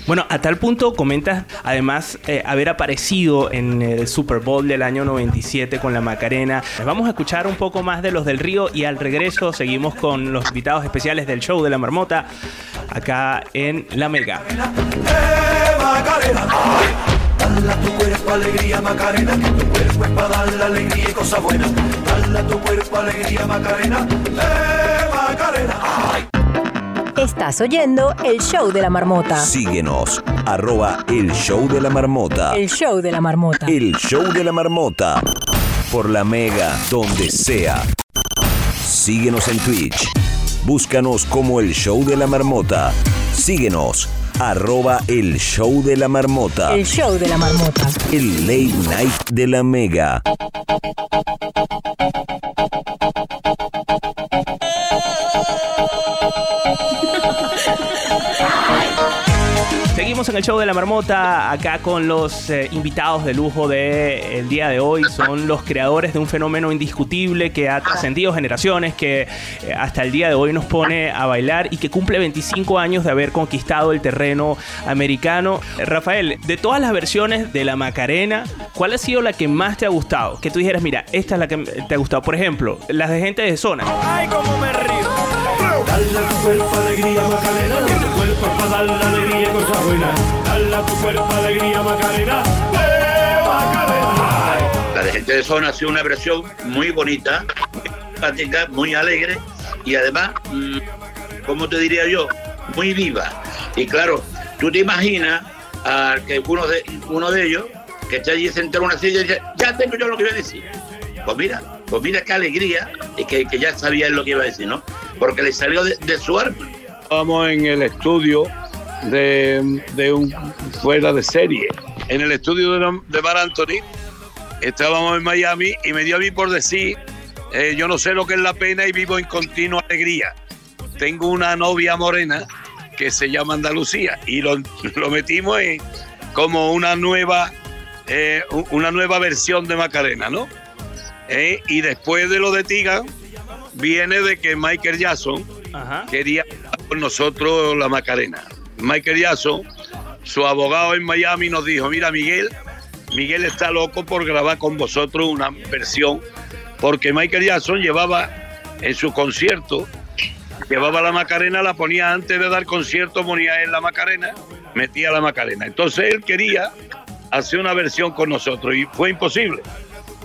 Bueno, a tal punto comentas además eh, haber aparecido en el Super Bowl del año 97 con la Macarena. Vamos a escuchar un poco más de los del Río y al regreso seguimos con los invitados especiales del show de la Marmota acá en La Mega. Macarena. Dale a tu cuerpo alegría, Macarena, que tu cuerpo es para darle alegría y cosas buenas. Dale a tu cuerpo alegría, Macarena. Eh, Macarena. Estás oyendo el show de la marmota. Síguenos, arroba el show de la marmota. El show de la marmota. El show de la marmota. Por la mega, donde sea. Síguenos en Twitch. Búscanos como el show de la marmota. Síguenos, arroba el show de la marmota. El show de la marmota. El late night de la mega. Seguimos en el show de la marmota, acá con los eh, invitados de lujo del día de hoy. Son los creadores de un fenómeno indiscutible que ha trascendido generaciones, que eh, hasta el día de hoy nos pone a bailar y que cumple 25 años de haber conquistado el terreno americano. Rafael, de todas las versiones de la Macarena, ¿cuál ha sido la que más te ha gustado? Que tú dijeras, mira, esta es la que te ha gustado. Por ejemplo, las de gente de zona. Ay, cómo me río. Dale a tu cuerpo alegría, Macarena, para darle alegría y cosas buenas. Dale a tu cuerpo alegría, Macarena. Eh. La gente de zona ha sido una versión muy bonita, simpática, muy alegre y además, mm, ¿cómo te diría yo? Muy viva. Y claro, tú te imaginas a que uno de, uno de ellos que está allí sentado en una silla y dice, ya tengo yo lo que voy a decir. Pues mira, pues mira qué alegría y que, ya sabía él lo que iba a decir, ¿no? Porque le salió de, su alma. Estábamos en el estudio de, de un fuera de serie. En el estudio de, de Mar Anthony. Estábamos en Miami y me dio a mí por decir, eh, yo no sé lo que es la pena y vivo en continua alegría. Tengo una novia morena que se llama Andalucía y lo, lo metimos en como una nueva, eh, una nueva versión de Macarena, ¿no? Eh, y después de lo de Tigan, viene de que Michael Jackson quería con nosotros la Macarena. Michael Jackson su abogado en Miami nos dijo, mira Miguel, Miguel está loco por grabar con vosotros una versión, porque Michael Jackson llevaba en su concierto, llevaba la Macarena, la ponía antes de dar concierto, ponía en la Macarena, metía la Macarena. Entonces él quería hacer una versión con nosotros y fue imposible,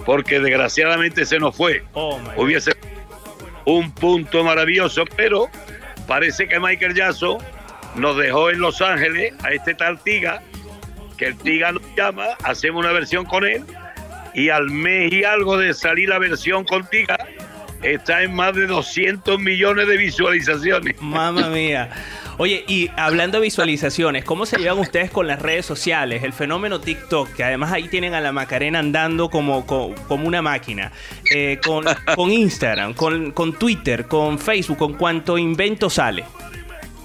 porque desgraciadamente se nos fue. Hubiese un punto maravilloso, pero parece que Michael Jackson nos dejó en Los Ángeles a este tal Tiga, que el Tiga nos llama, hacemos una versión con él y al mes y algo de salir la versión con Tiga está en más de 200 millones de visualizaciones. Mamma mía. Oye, y hablando de visualizaciones, ¿cómo se llevan ustedes con las redes sociales? El fenómeno TikTok, que además ahí tienen a la Macarena andando como, co- como, una máquina. Eh, con, con Instagram, con, con Twitter, con Facebook, con cuánto invento sale.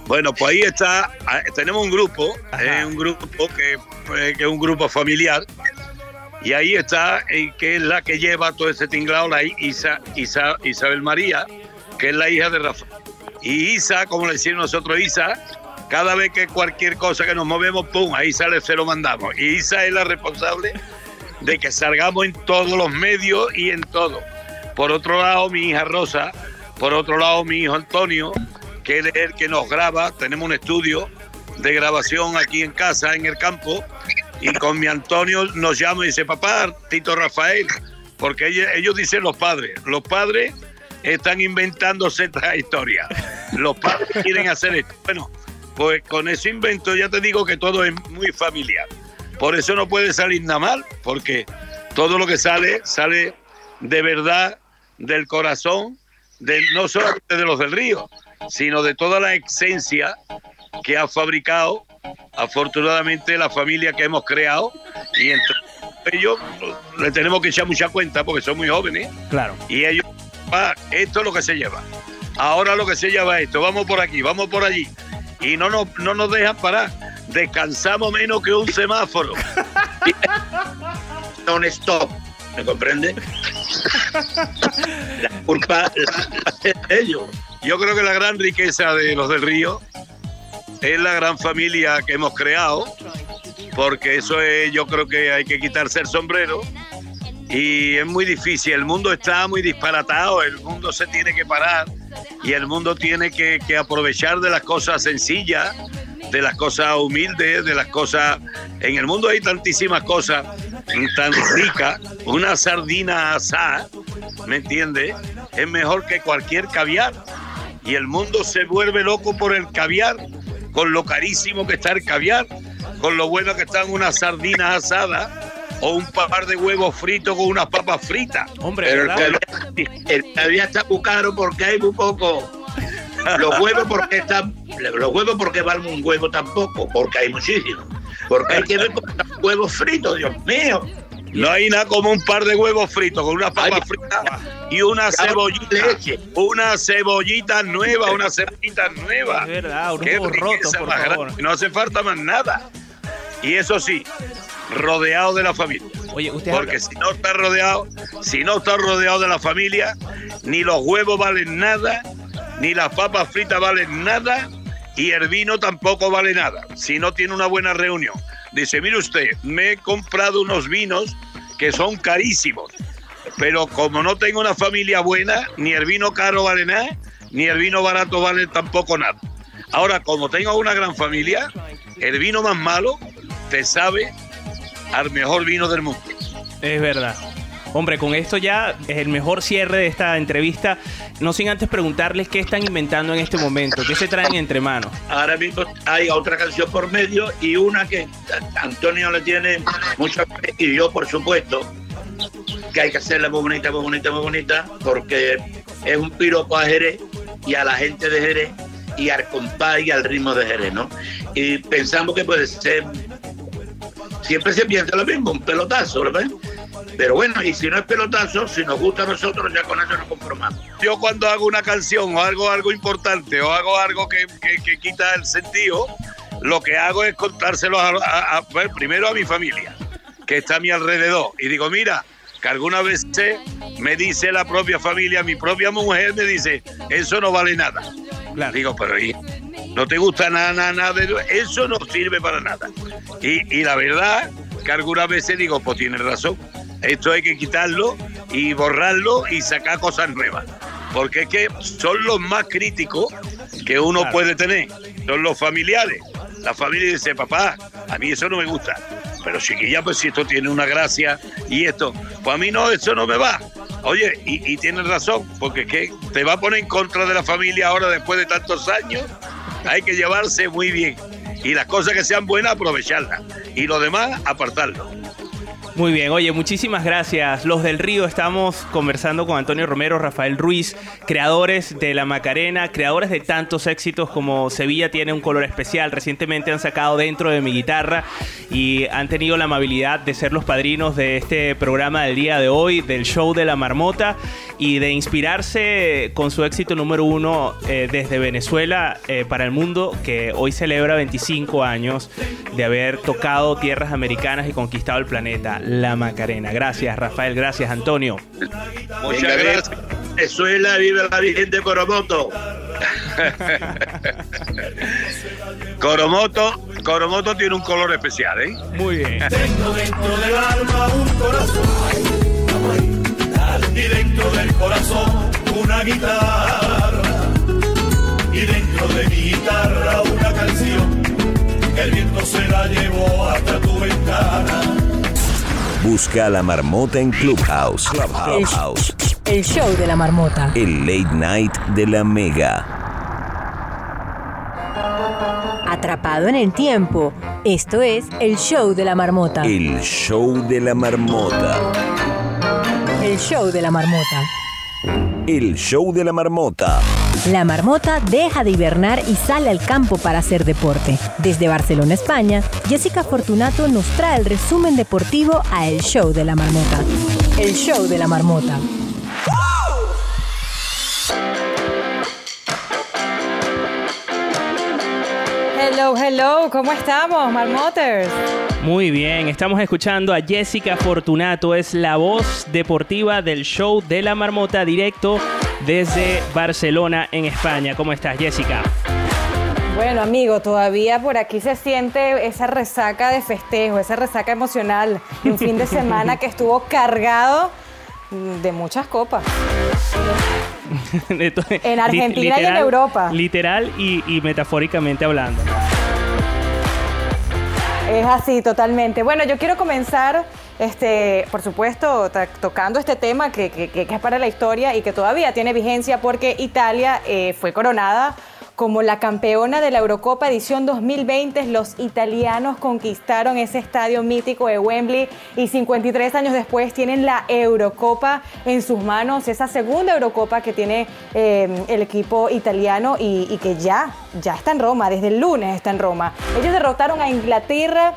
Bueno, pues ahí está, tenemos un grupo, eh, un grupo que, eh, que es un grupo familiar, y ahí está, eh, que es la que lleva todo ese tinglado, la Isa, Isa- Isabel María, que es la hija de Rafael. Y Isa, como le decimos nosotros, Isa, cada vez que cualquier cosa que nos movemos, pum, a Isa se lo mandamos. Y Isa es la responsable de que salgamos en todos los medios y en todo. Por otro lado, mi hija Rosa, por otro lado, mi hijo Antonio, que es el que nos graba, tenemos un estudio de grabación aquí en casa, en el campo, y con mi Antonio nos llama y dice, papá, Tito Rafael, porque ellos dicen los padres, los padres están inventándose esta historia, los padres quieren hacer esto. Bueno, pues con ese invento ya te digo que todo es muy familiar. Por eso no puede salir nada mal, porque todo lo que sale, sale de verdad, del corazón, de, no solamente de los del río, sino de toda la esencia que ha fabricado afortunadamente la familia que hemos creado y entre ellos le tenemos que echar mucha cuenta porque son muy jóvenes Claro. y ellos "Pa, esto es lo que se lleva. Ahora lo que se lleva es esto. Vamos por aquí vamos por allí. Y no nos, no nos dejan parar. Descansamos menos que un semáforo. Non stop, ¿me comprende? La culpa de ellos. Yo creo que la gran riqueza de los del río es la gran familia que hemos creado, porque eso es, yo creo que hay que quitarse el sombrero y es muy difícil. El mundo está muy disparatado, el mundo se tiene que parar y el mundo tiene que, aprovechar de las cosas sencillas, de las cosas humildes, de las cosas... En el mundo hay tantísimas cosas tan ricas. Una sardina asada, ¿me entiendes? Es mejor que cualquier caviar. Y el mundo se vuelve loco por el caviar, con lo carísimo que está el caviar, con lo bueno que están unas sardinas asadas o un par de huevos fritos con unas papas fritas. Hombre, Pero el caviar está muy caro porque hay muy poco. Los huevos porque están, los huevos porque valen un huevo tampoco, porque hay muchísimos. Porque hay que ver huevos fritos, Dios mío. No hay nada como un par de huevos fritos con unas papas fritas y una cebollita. Una cebollita nueva, una cebollita nueva. Es verdad, unos Qué riqueza por favor. No hace falta más nada. Y eso sí, rodeado de la familia. Oye, usted Porque si no está rodeado, si no está rodeado de la familia, ni los huevos valen nada, ni las papas fritas valen nada, y el vino tampoco vale nada. Si no tiene una buena reunión. Dice, mire usted, me he comprado unos vinos que son carísimos, pero como no tengo una familia buena, ni el vino caro vale nada, ni el vino barato vale tampoco nada. Ahora, como tengo una gran familia, el vino más malo te sabe al mejor vino del mundo. Es verdad. Hombre, con esto ya es el mejor cierre de esta entrevista. No sin antes preguntarles qué están inventando en este momento, qué se traen entre manos. Ahora mismo hay otra canción por medio y una que Antonio le tiene mucha fe y yo, por supuesto, que hay que hacerla muy bonita, muy bonita, muy bonita, porque es un piropo a Jerez y a la gente de Jerez y al compás y al ritmo de Jerez, ¿no? Y pensamos que puede ser, siempre se piensa lo mismo, un pelotazo, ¿verdad? Pero bueno, y si no es pelotazo, si nos gusta a nosotros, ya con eso nos conformamos. Yo cuando hago una canción o hago algo importante o hago algo que, que- quita el sentido, lo que hago es contárselo a, a- a- primero a mi familia, que está a mi alrededor. Y digo, mira, que algunas veces me dice la propia familia, mi propia mujer me dice, eso no vale nada. Digo, pero ¿y, no te gusta nada, nada, nada, eso no sirve para nada. Y, y la verdad que algunas veces digo, pues tienes razón, esto hay que quitarlo y borrarlo y sacar cosas nuevas. Porque es que son los más críticos que uno Claro. puede tener, son los familiares. La familia dice, papá, a mí eso no me gusta. Pero chiquilla, pues si esto tiene una gracia y esto, pues a mí no, eso no me va. Oye, y, y tienes razón, porque es que te va a poner en contra de la familia ahora después de tantos años. Hay que llevarse muy bien. Y las cosas que sean buenas, aprovecharlas. Y lo demás, apartarlo. Muy bien, oye, muchísimas gracias. Los del Río estamos conversando con Antonio Romero, Rafael Ruiz, creadores de La Macarena, creadores de tantos éxitos como Sevilla tiene un color especial. Recientemente han sacado dentro de mi guitarra y han tenido la amabilidad de ser los padrinos de este programa del día de hoy, del show de la marmota y de inspirarse con su éxito número uno eh, desde Venezuela eh, para el mundo, que hoy celebra 25 años de haber tocado tierras americanas y conquistado el planeta, la Macarena. Gracias, Rafael. Gracias, Antonio. Muchas gracias. Venezuela, vive la Virgen de Coromoto. Coromoto, Coromoto tiene un color especial, ¿eh? Muy bien. Tengo dentro del alma un corazón. Y dentro del corazón una guitarra. Y dentro de mi guitarra una canción. El viento se la llevó hasta tu ventana. Busca a la marmota en Clubhouse. Clubhouse. El show de la marmota. El late night de la mega. Atrapado en el tiempo. Esto es el show de la marmota. El show de la marmota. El show de la marmota. El show de la marmota. La marmota deja de hibernar y sale al campo para hacer deporte. Desde Barcelona, España, Jessica Fortunato nos trae el resumen deportivo a El Show de la Marmota. El Show de la Marmota. Hello, hello, ¿cómo estamos, Marmoters? Muy bien, estamos escuchando a Jessica Fortunato, es la voz deportiva del show de la marmota directo desde Barcelona en España. ¿Cómo estás, Jessica? Bueno, amigo, todavía por aquí se siente esa resaca de festejo, esa resaca emocional de un fin de semana que estuvo cargado de muchas copas. En Argentina y en Europa. Literal y, y metafóricamente hablando. Es así, totalmente. Bueno, yo quiero comenzar, este, por supuesto, tocando este tema que, que- que es para la historia y que todavía tiene vigencia porque Italia eh, fue coronada como la campeona de la Eurocopa edición 2020. Los italianos conquistaron ese estadio mítico de Wembley y 53 años después tienen la Eurocopa en sus manos, esa segunda Eurocopa que tiene eh, el equipo italiano y, que ya, ya está en Roma, desde el lunes está en Roma. Ellos derrotaron a Inglaterra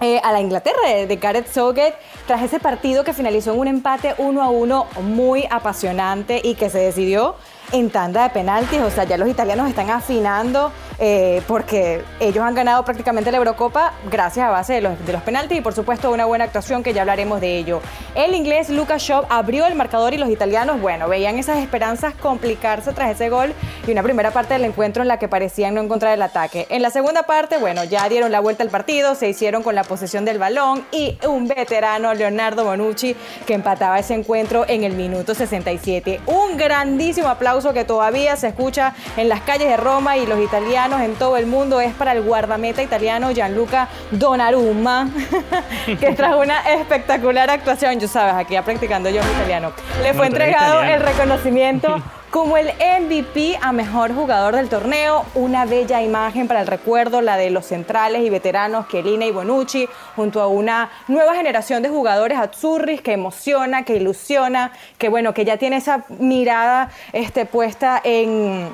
eh, a la Inglaterra de, de Gareth Southgate tras ese partido que finalizó en un empate 1 a 1 muy apasionante y que se decidió en tanda de penaltis. O sea, ya los italianos están afinando eh, porque ellos han ganado prácticamente la Eurocopa gracias a base de los, penaltis y por supuesto una buena actuación que ya hablaremos de ello. El inglés Lucas Shaw abrió el marcador y los italianos, bueno, veían esas esperanzas complicarse tras ese gol y una primera parte del encuentro en la que parecían no encontrar el ataque. En la segunda parte, bueno, ya dieron la vuelta al partido, se hicieron con la posesión del balón y un veterano, Leonardo Bonucci, que empataba ese encuentro en el minuto 67. Un grandísimo aplauso que todavía se escucha en las calles de Roma y los italianos en todo el mundo. Es para el guardameta italiano Gianluca Donnarumma, que tras una espectacular actuación, yo sabes, aquí ya practicando yo mi italiano, le fue entregado el reconocimiento como el MVP a mejor jugador del torneo, una bella imagen para el recuerdo, la de los centrales y veteranos Chiellini y Bonucci, junto a una nueva generación de jugadores azzurris que emociona, que ilusiona, que bueno, que ya tiene esa mirada este, puesta en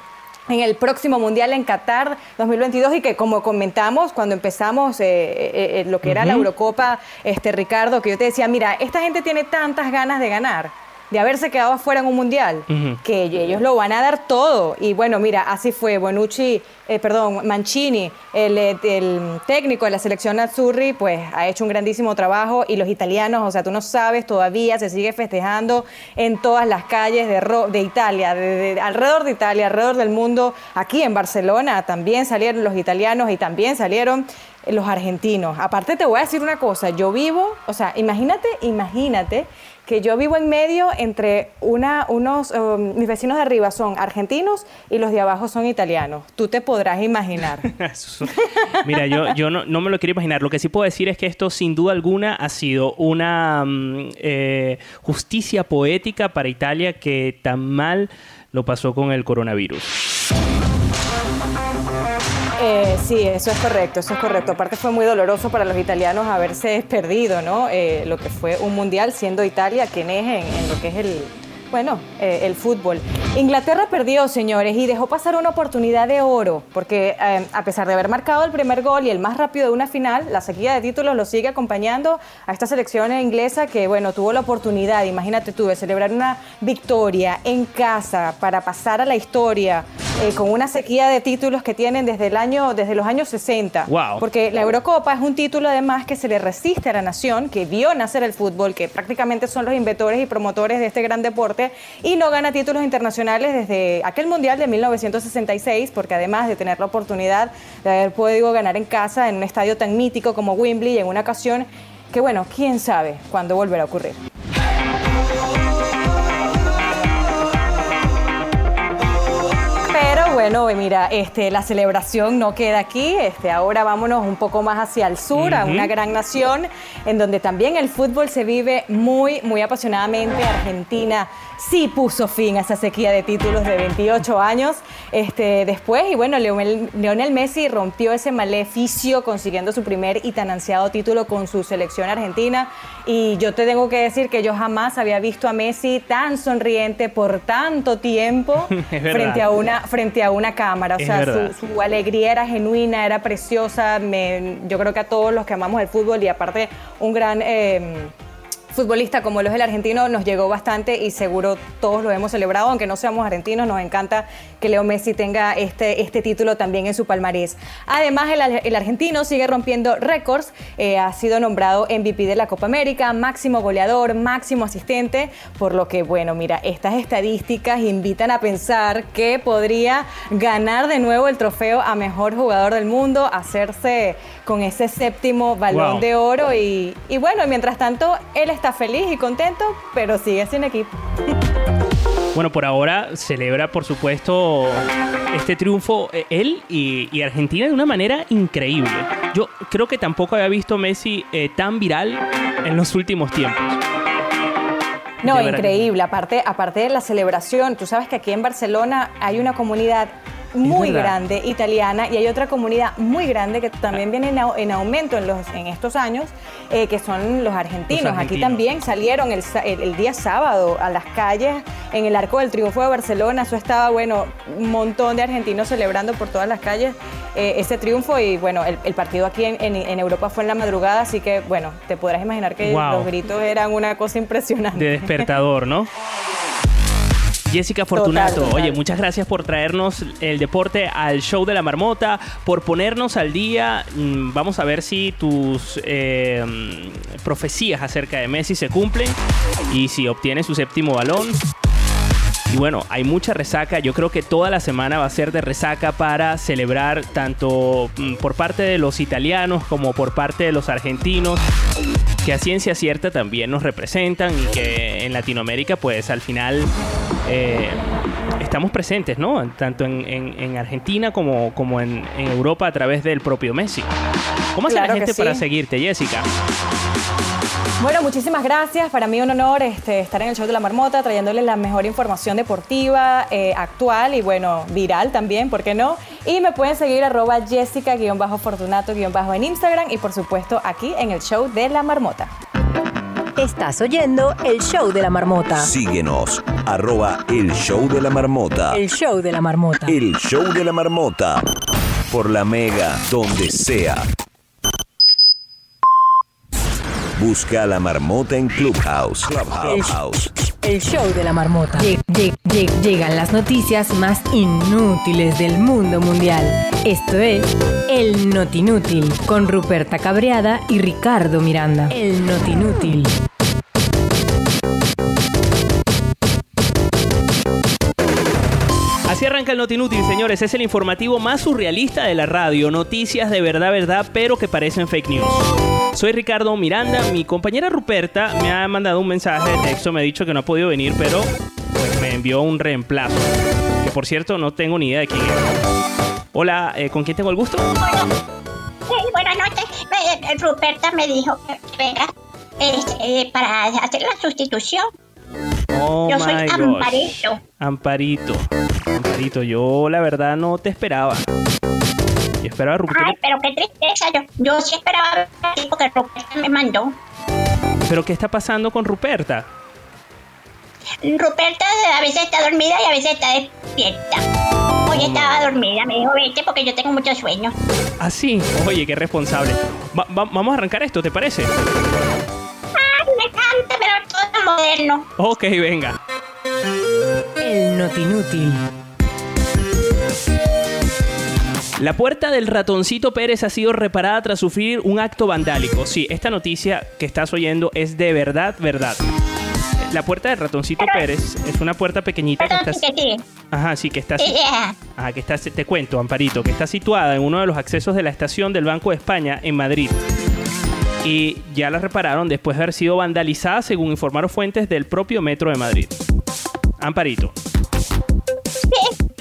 en el próximo Mundial en Qatar 2022 y que como comentamos cuando empezamos eh, eh, eh, lo que era la. Eurocopa, este Ricardo, que yo te decía, mira, esta gente tiene tantas ganas de ganar de haberse quedado afuera en un mundial, que ellos lo van a dar todo. Y bueno, mira, así fue. Bonucci, eh, perdón, Mancini, el, eh, el técnico de la selección Azzurri, pues ha hecho un grandísimo trabajo. Y los italianos, o sea, tú no sabes, todavía se sigue festejando en todas las calles de, Ro- de Italia, de- de- alrededor de Italia, alrededor del mundo. Aquí en Barcelona también salieron los italianos y también salieron los argentinos. Aparte te voy a decir una cosa, yo vivo, o sea, imagínate, imagínate que yo vivo en medio entre una, unos, um, mis vecinos de arriba son argentinos y los de abajo son italianos. Tú te podrás imaginar. Mira, yo, yo no, me lo quiero imaginar. Lo que sí puedo decir es que esto, sin duda alguna, ha sido una mm, eh, justicia poética para Italia que tan mal lo pasó con el coronavirus. Eh, sí, eso es correcto, eso es correcto. Aparte fue muy doloroso para los italianos haberse perdido, ¿no? Eh, lo que fue un mundial siendo Italia quien es en, en lo que es el, bueno, eh, el fútbol. Inglaterra perdió, señores, y dejó pasar una oportunidad de oro, porque eh, a pesar de haber marcado el primer gol y el más rápido de una final, la sequía de títulos lo sigue acompañando a esta selección inglesa que, bueno, tuvo la oportunidad, imagínate tú, de celebrar una victoria en casa para pasar a la historia eh, con una sequía de títulos que tienen desde el año, desde los años 60. Wow. Porque la Eurocopa es un título además que se le resiste a la nación, que vio nacer el fútbol, que prácticamente son los inventores y promotores de este gran deporte, y no gana títulos internacionales desde aquel Mundial de 1966, porque además de tener la oportunidad de haber podido ganar en casa en un estadio tan mítico como Wembley en una ocasión que bueno, quién sabe cuándo volverá a ocurrir. Bueno, mira, este, la celebración no queda aquí. Este, ahora vámonos un poco más hacia el sur, a una gran nación en donde también el fútbol se vive muy, muy apasionadamente. Argentina sí puso fin a esa sequía de títulos de 28 años este, después. Y bueno, Leonel, Messi rompió ese maleficio consiguiendo su primer y tan ansiado título con su selección argentina. Y yo te tengo que decir que yo jamás había visto a Messi tan sonriente por tanto tiempo frente a una frente a una cámara. O Es sea, su, su alegría era genuina, era preciosa. Me- yo creo que a todos los que amamos el fútbol y aparte un gran eh, futbolista como lo es el argentino nos llegó bastante y seguro todos lo hemos celebrado, aunque no seamos argentinos, nos encanta que Leo Messi tenga este, este título también en su palmarés. Además, el, el argentino sigue rompiendo récords, eh, ha sido nombrado MVP de la Copa América, máximo goleador, máximo asistente, por lo que, bueno, mira, estas estadísticas invitan a pensar que podría ganar de nuevo el trofeo a mejor jugador del mundo, hacerse con ese séptimo balón Wow. de oro y, y bueno, mientras tanto, él está feliz y contento, pero sigue sin equipo. Bueno, por ahora celebra, por supuesto, este triunfo eh, él y, y Argentina de una manera increíble. Yo creo que tampoco había visto Messi eh, tan viral en los últimos tiempos. No, increíble. Aparte, aparte de la celebración, tú sabes que aquí en Barcelona hay una comunidad muy grande italiana y hay otra comunidad muy grande que también viene en, en aumento en, los, en estos años, eh, que son los argentinos. Los Aquí también salieron el, el- el día sábado a las calles en el Arco del Triunfo de Barcelona. Eso estaba, bueno, un montón de argentinos celebrando por todas las calles eh, ese triunfo y bueno, el, el partido aquí en, en- en Europa fue en la madrugada, así que bueno, te podrás imaginar que Wow. los gritos eran una cosa impresionante. de despertador, ¿no? Jessica Fortunato, Total, total. oye, muchas gracias por traernos el deporte al show de la marmota, por ponernos al día. Mm, Vamos a ver si tus eh, profecías acerca de Messi se cumplen y si obtiene su séptimo balón. Y bueno, hay mucha resaca. Yo creo que toda la semana va a ser de resaca para celebrar tanto mm, por parte de los italianos como por parte de los argentinos, que a ciencia cierta también nos representan y que en Latinoamérica pues al final eh, estamos presentes, ¿no? Tanto en, en- en Argentina como, como en, en Europa a través del propio Messi. ¿Cómo hace Claro la gente sí. para seguirte, Jessica? Bueno, muchísimas gracias. Para mí un honor este, estar en el show de la marmota trayéndoles la mejor información deportiva, eh, actual y bueno, viral también, ¿por qué no? Y me pueden seguir arroba jessica-fortunato- en Instagram y por supuesto aquí en el show de la marmota. Estás oyendo el show de la marmota. Síguenos, arroba el show de la marmota. El show de la marmota. El show de la marmota. Por la mega, donde sea. Busca a la marmota en Clubhouse. Clubhouse. El show de la marmota. Lle- lle- lle- llegan las noticias más inútiles del mundo mundial. Esto es El Notinútil con Ruperta Cabreada y Ricardo Miranda. El Notinútil. Arranca el Notinútil, señores. Es el informativo más surrealista de la radio. Noticias de verdad, verdad, pero que parecen fake news. Soy Ricardo Miranda. Mi compañera Ruperta me ha mandado un mensaje de texto. Me ha dicho que no ha podido venir, pero pues, me envió un reemplazo. Que por cierto, no tengo ni idea de quién es. Hola, eh, ¿con quién tengo el gusto? Sí, buenas noches. Eh, Ruperta me dijo que venga eh, para hacer la sustitución. Oh Yo soy gosh. Amparito. Amparito. Amparito, yo la verdad no te esperaba. Yo esperaba a Ruperta. Ay, pero qué tristeza. Yo, yo sí esperaba ver a ti porque Ruperta me mandó. ¿Pero qué está pasando con Ruperta? Ruperta a veces está dormida y a veces está despierta. Hoy estaba dormida, me dijo vete porque yo tengo mucho sueño. Ah, sí. Oye, qué responsable. Va- va- vamos a arrancar esto, ¿te parece? Moderno. Ok, venga. El Notinútil. La puerta del ratoncito Pérez ha sido reparada tras sufrir un acto vandálico. Sí, esta noticia que estás oyendo es de verdad, verdad. La puerta del ratoncito Pérez es una puerta pequeñita que está... Sí. Ajá, sí, que está... Eh, eh, Ah, que está, te cuento, Amparito, que está situada en uno de los accesos de la estación del Banco de España en Madrid. Y ya la repararon después de haber sido vandalizada, según informaron fuentes del propio Metro de Madrid. Amparito.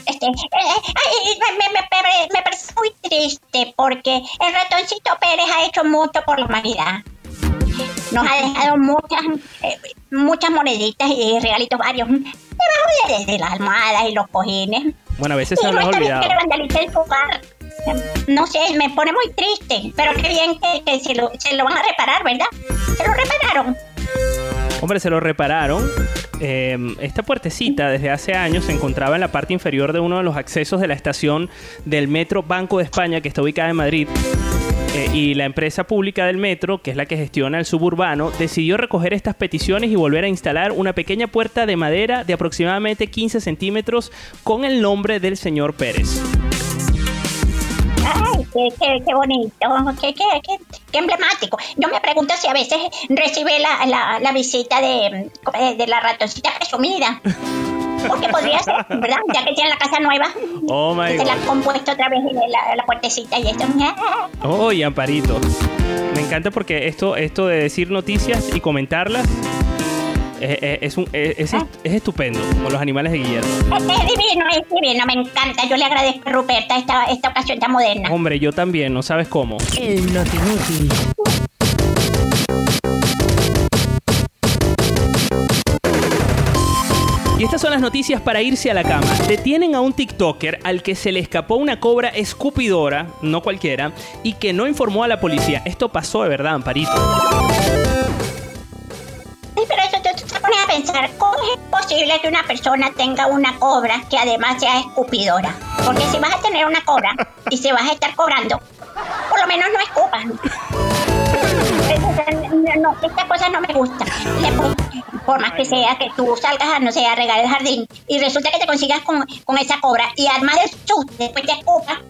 este, eh, eh, me, me- me- me parece muy triste porque el ratoncito Pérez ha hecho mucho por la humanidad. Nos ha dejado muchas, eh, muchas moneditas y regalitos varios debajo de, de las almohadas y los cojines. Bueno, a veces se Y nos no ha está bien olvidado. que hogar. No sé, me pone muy triste, pero qué bien que, que se, lo, se lo van a reparar, ¿verdad? Se lo repararon. Hombre, se lo repararon. Eh, esta puertecita desde hace años se encontraba en la parte inferior de uno de los accesos de la estación del Metro Banco de España, que está ubicada en Madrid. Eh, y la empresa pública del metro, que es la que gestiona el suburbano, decidió recoger estas peticiones y volver a instalar una pequeña puerta de madera de aproximadamente 15 centímetros con el nombre del señor Pérez. Ay, qué, qué, qué bonito, qué, qué, qué, qué emblemático. Yo me pregunto si a veces recibe la, la, la visita de, eh, de la ratoncita presumida. Porque podría ser, ¿verdad? Ya que tiene la casa nueva. Oh my Se la God. han compuesto otra vez la, la puertecita y esto. Oh, y Amparito. Me encanta porque esto, esto de decir noticias y comentarlas es, un- es, est- es estupendo, como los animales de Guillermo. Es divino, es divino, me encanta. Yo le agradezco a Ruperta esta, esta ocasión tan moderna. Hombre, yo también, no sabes cómo. El Notinútil. Y estas son las noticias para irse a la cama. Detienen a un TikToker al que se le escapó una cobra escupidora, no cualquiera, y que no informó a la policía. Esto pasó de verdad, Amparito. Sí, pero eso pones a pensar, ¿cómo es posible que una persona tenga una cobra que además sea escupidora? Porque si vas a tener una cobra y se vas a estar cobrando, por lo menos no escupan. No, estas cosas no me gustan. Le- Por más que sea que tú salgas a, no sé, a regar el jardín y resulta que te consigas con, con esa cobra y además del susto, después te escupa.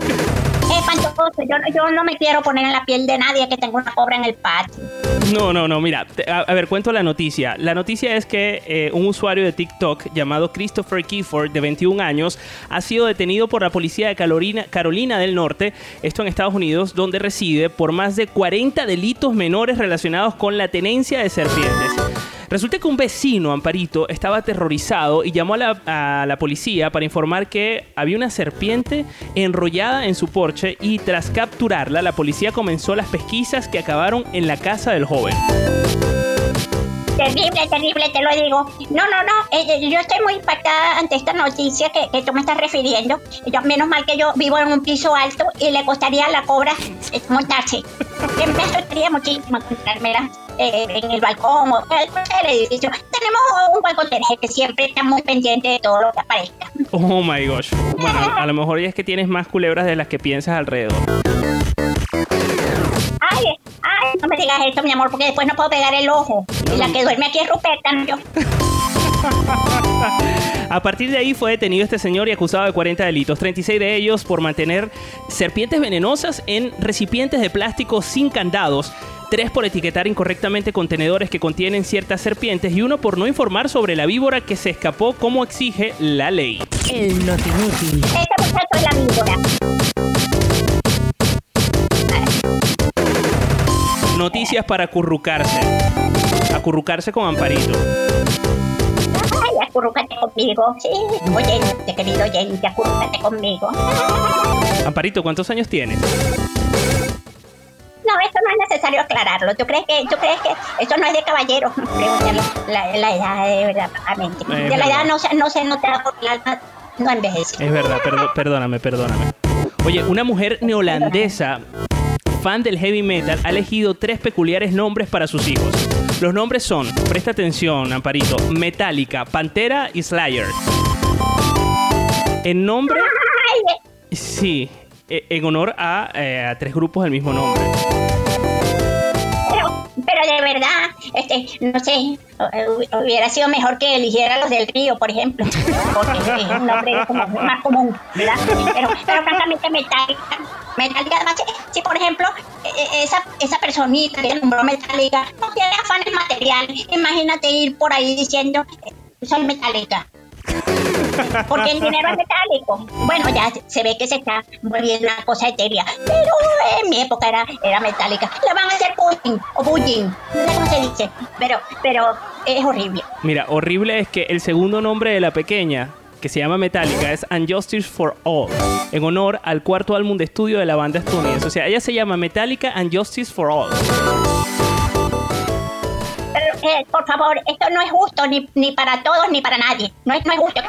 Es espantoso. Yo, yo no me quiero poner en la piel de nadie que tenga una cobra en el patio. No, no, no, mira, a ver, cuento la noticia. La noticia es que eh, un usuario de TikTok llamado Christopher Keyford, de 21 años, ha sido detenido por la policía de Carolina, Carolina del Norte, esto en Estados Unidos, donde reside por más de 40 delitos menores relacionados con la tenencia de serpientes. Resulta que un vecino, Amparito, estaba aterrorizado y llamó a la, a la policía para informar que había una serpiente enrollada en su porche y tras capturarla, la policía comenzó las pesquisas que acabaron en la casa del joven. Terrible, terrible, te lo digo. No, no, no. eh, yo estoy muy impactada ante esta noticia que, que tú me estás refiriendo. Yo, menos mal que yo vivo en un piso alto y le costaría a la cobra eh, montarse. Me asustaría muchísimo encontrármela eh, en el balcón o en el edificio. Tenemos un buen conserje que siempre está muy pendiente de todo lo que aparezca. Oh my gosh. Bueno, a lo mejor ya es que tienes más culebras de las que piensas alrededor. Ay, ay, no me digas eso, mi amor, porque después no puedo pegar el ojo. Y la que duerme aquí es Ruperta, ¿no? yo. A partir de ahí fue detenido este señor y acusado de 40 delitos, 36 de ellos por mantener serpientes venenosas en recipientes de plástico sin candados, tres por etiquetar incorrectamente contenedores que contienen ciertas serpientes y uno por no informar sobre la víbora que se escapó como exige la ley. El Notinútil. Este muchacho es la víbora. Noticias para acurrucarse. Acurrucarse con Amparito. Ay, acurrúcate conmigo. Sí, oyente, querido oyente, acurrúcate conmigo. Amparito, ¿cuántos años tienes? No, eso no es necesario aclararlo. ¿Tú crees que, tú crees que eso no es de caballero? La, la edad de verdad. Es De la edad no se, no se nota porque el alma no envejece. Es verdad, perdo- perdóname, perdóname. Oye, una mujer neolandesa, fan del heavy metal, ha elegido tres peculiares nombres para sus hijos. Los nombres son, presta atención, Amparito, Metallica, Pantera y Slayer. En nombre... Sí, e- en honor a, eh, a tres grupos del mismo nombre. Pero, pero de verdad, este, no sé, hu- hubiera sido mejor que eligiera los del río, por ejemplo. Porque es un nombre como más común, ¿verdad? Pero, pero francamente, Metallica, Metallica, además, si por ejemplo, e- e- esa, esa personita que nombró Metallica no tiene afanes materiales, imagínate ir por ahí diciendo, eh, soy Metallica. Porque el dinero es metálico. Bueno, ya se ve que se está volviendo una cosa etérea. Pero en mi época era, era metálica. Le van a hacer bullying o bullying. No sé cómo se dice. Pero, pero es horrible. Mira, horrible es que el segundo nombre de la pequeña, que se llama Metallica, es Unjustice for All, en honor al cuarto álbum de estudio de la banda estadounidense. O sea, ella se llama Metallica Unjustice for All. Eh, por favor, esto no es justo ni, ni para todos ni para nadie. No es, no es justo.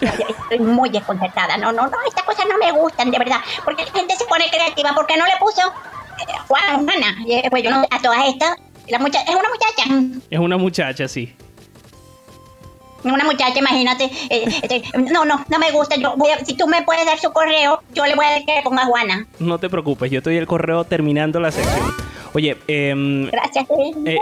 Estoy muy desconcertada. No, no, no, estas cosas no me gustan, de verdad. Porque la gente se pone creativa. ¿Por qué no le puso eh, Juana, Juana? Y, eh, Pues yo no, a todas estas. La mucha- es una muchacha. Es una muchacha, sí. Una muchacha, imagínate. eh, este, no, no, no me gusta. Yo voy a- si tú me puedes dar su correo, yo le voy a decir que le ponga Juana. No te preocupes, yo estoy el correo terminando la sección. Oye, em, Gracias. sí. Eh,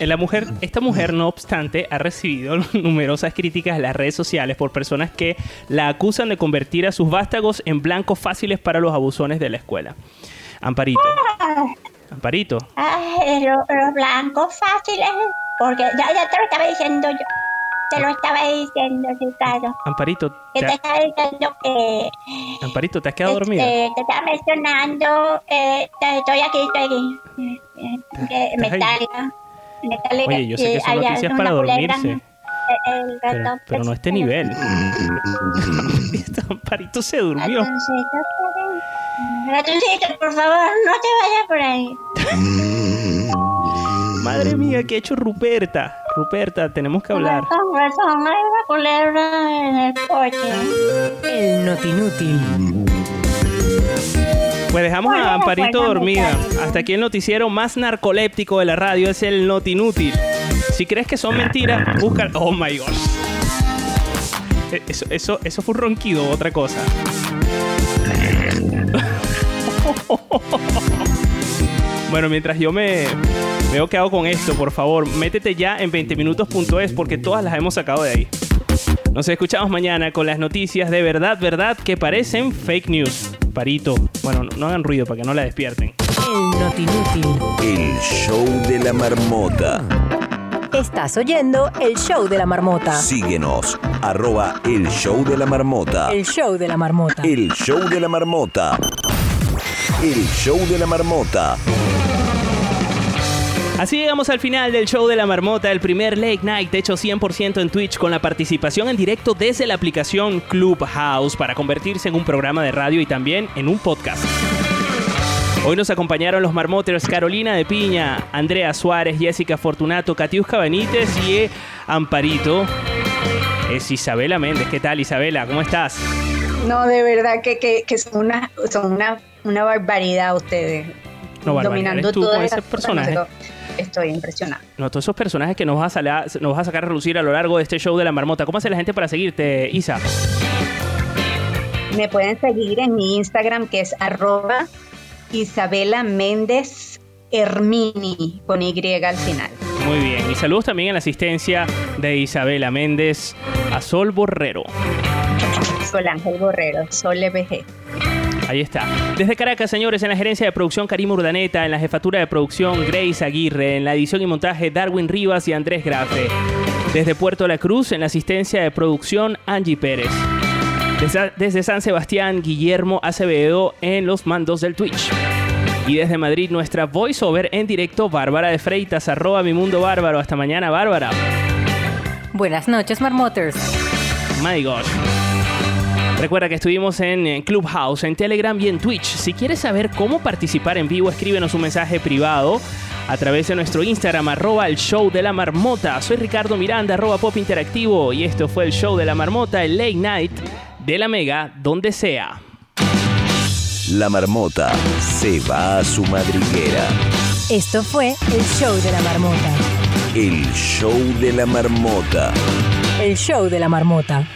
eh, la mujer, esta mujer, no obstante, ha recibido numerosas críticas en las redes sociales por personas que la acusan de convertir a sus vástagos en blancos fáciles para los abusones de la escuela. Amparito, Amparito, Ay, lo- los blancos fáciles. Porque ya, ya te lo estaba diciendo yo. Te lo estaba diciendo, Ricardo. Amparito, Que te, te estaba diciendo que. Amparito, ¿te has quedado dormida? este, te estaba mencionando. Eh, estoy aquí, estoy aquí. Que. Metallica. Metallica. Oye, yo sé que son noticias para dormirse. el Pero, gato, pero no a este nivel. Amparito se durmió. Ratoncito, Ratoncito, por favor, no te vayas por ahí. Madre mía, ¿qué ha hecho Ruperta? Ruperta, tenemos que hablar. Una culebra en el coche. El Notinútil. Pues dejamos a Bueno, Amparito dormida. Hasta aquí el noticiero más narcoléptico de la radio es el Notinútil. Si crees que son mentiras, busca. Oh my gosh. Eh, Eso, eso, eso fue un ronquido otra cosa. Bueno, mientras yo me veo que hago con esto, por favor, métete ya en 20minutos.es porque todas las hemos sacado de ahí. Nos escuchamos mañana con las noticias de verdad, verdad, que parecen fake news. Parito, bueno, no, no hagan ruido para que no la despierten. El Notinútil. El show de la marmota. Estás oyendo el show de la marmota. Síguenos, arroba el show de la marmota. El show de la marmota. El show de la marmota. El show de la marmota. Así llegamos al final del show de la marmota, el primer late night hecho 100% en Twitch con la participación en directo desde la aplicación Clubhouse para convertirse en un programa de radio y también en un podcast. Hoy nos acompañaron los marmoters Carolina de Piña, Andrea Suárez, Jessica Fortunato, Katiuska Benítez y Amparito. Es Isabela Méndez. ¿Qué tal, Isabela? ¿Cómo estás? No, de verdad que, que, que son, una, son una, una barbaridad ustedes. No, barbaridad, dominando tú todas con ese cosas, personaje. no sé, Estoy impresionada. No, todos esos personajes que nos vas, a nos vas a sacar a relucir a lo largo de este show de la marmota. ¿Cómo hace la gente para seguirte, Isa? Me pueden seguir en mi Instagram que es arroba Isabela Méndez Hermini con Y al final. Muy bien. Y saludos también en la asistencia de Isabela Méndez a Sol Borrero. Sol Ángel Borrero, Sol EBG. Ahí está. Desde Caracas, señores, en la gerencia de producción Karim Urdaneta, en la jefatura de producción Grace Aguirre, en la edición y montaje Darwin Rivas y Andrés Grafe. Desde Puerto La Cruz, en la asistencia de producción Angie Pérez. Desde, desde San Sebastián, Guillermo Acevedo en los mandos del Twitch. Y desde Madrid, nuestra voiceover en directo, Bárbara de Freitas, arroba mi mundo bárbaro. Hasta mañana, Bárbara. Buenas noches, Marmoters. My gosh. Recuerda que estuvimos en eh, Clubhouse, en Telegram y en Twitch. Si quieres saber cómo participar en vivo, escríbenos un mensaje privado a través de nuestro Instagram, arroba el show de la marmota. Soy Ricardo Miranda, arroba pop interactivo. Y esto fue el show de la marmota, el late night de la mega, donde sea. La marmota se va a su madriguera. Esto fue el show de la marmota. El show de la marmota. El show de la marmota.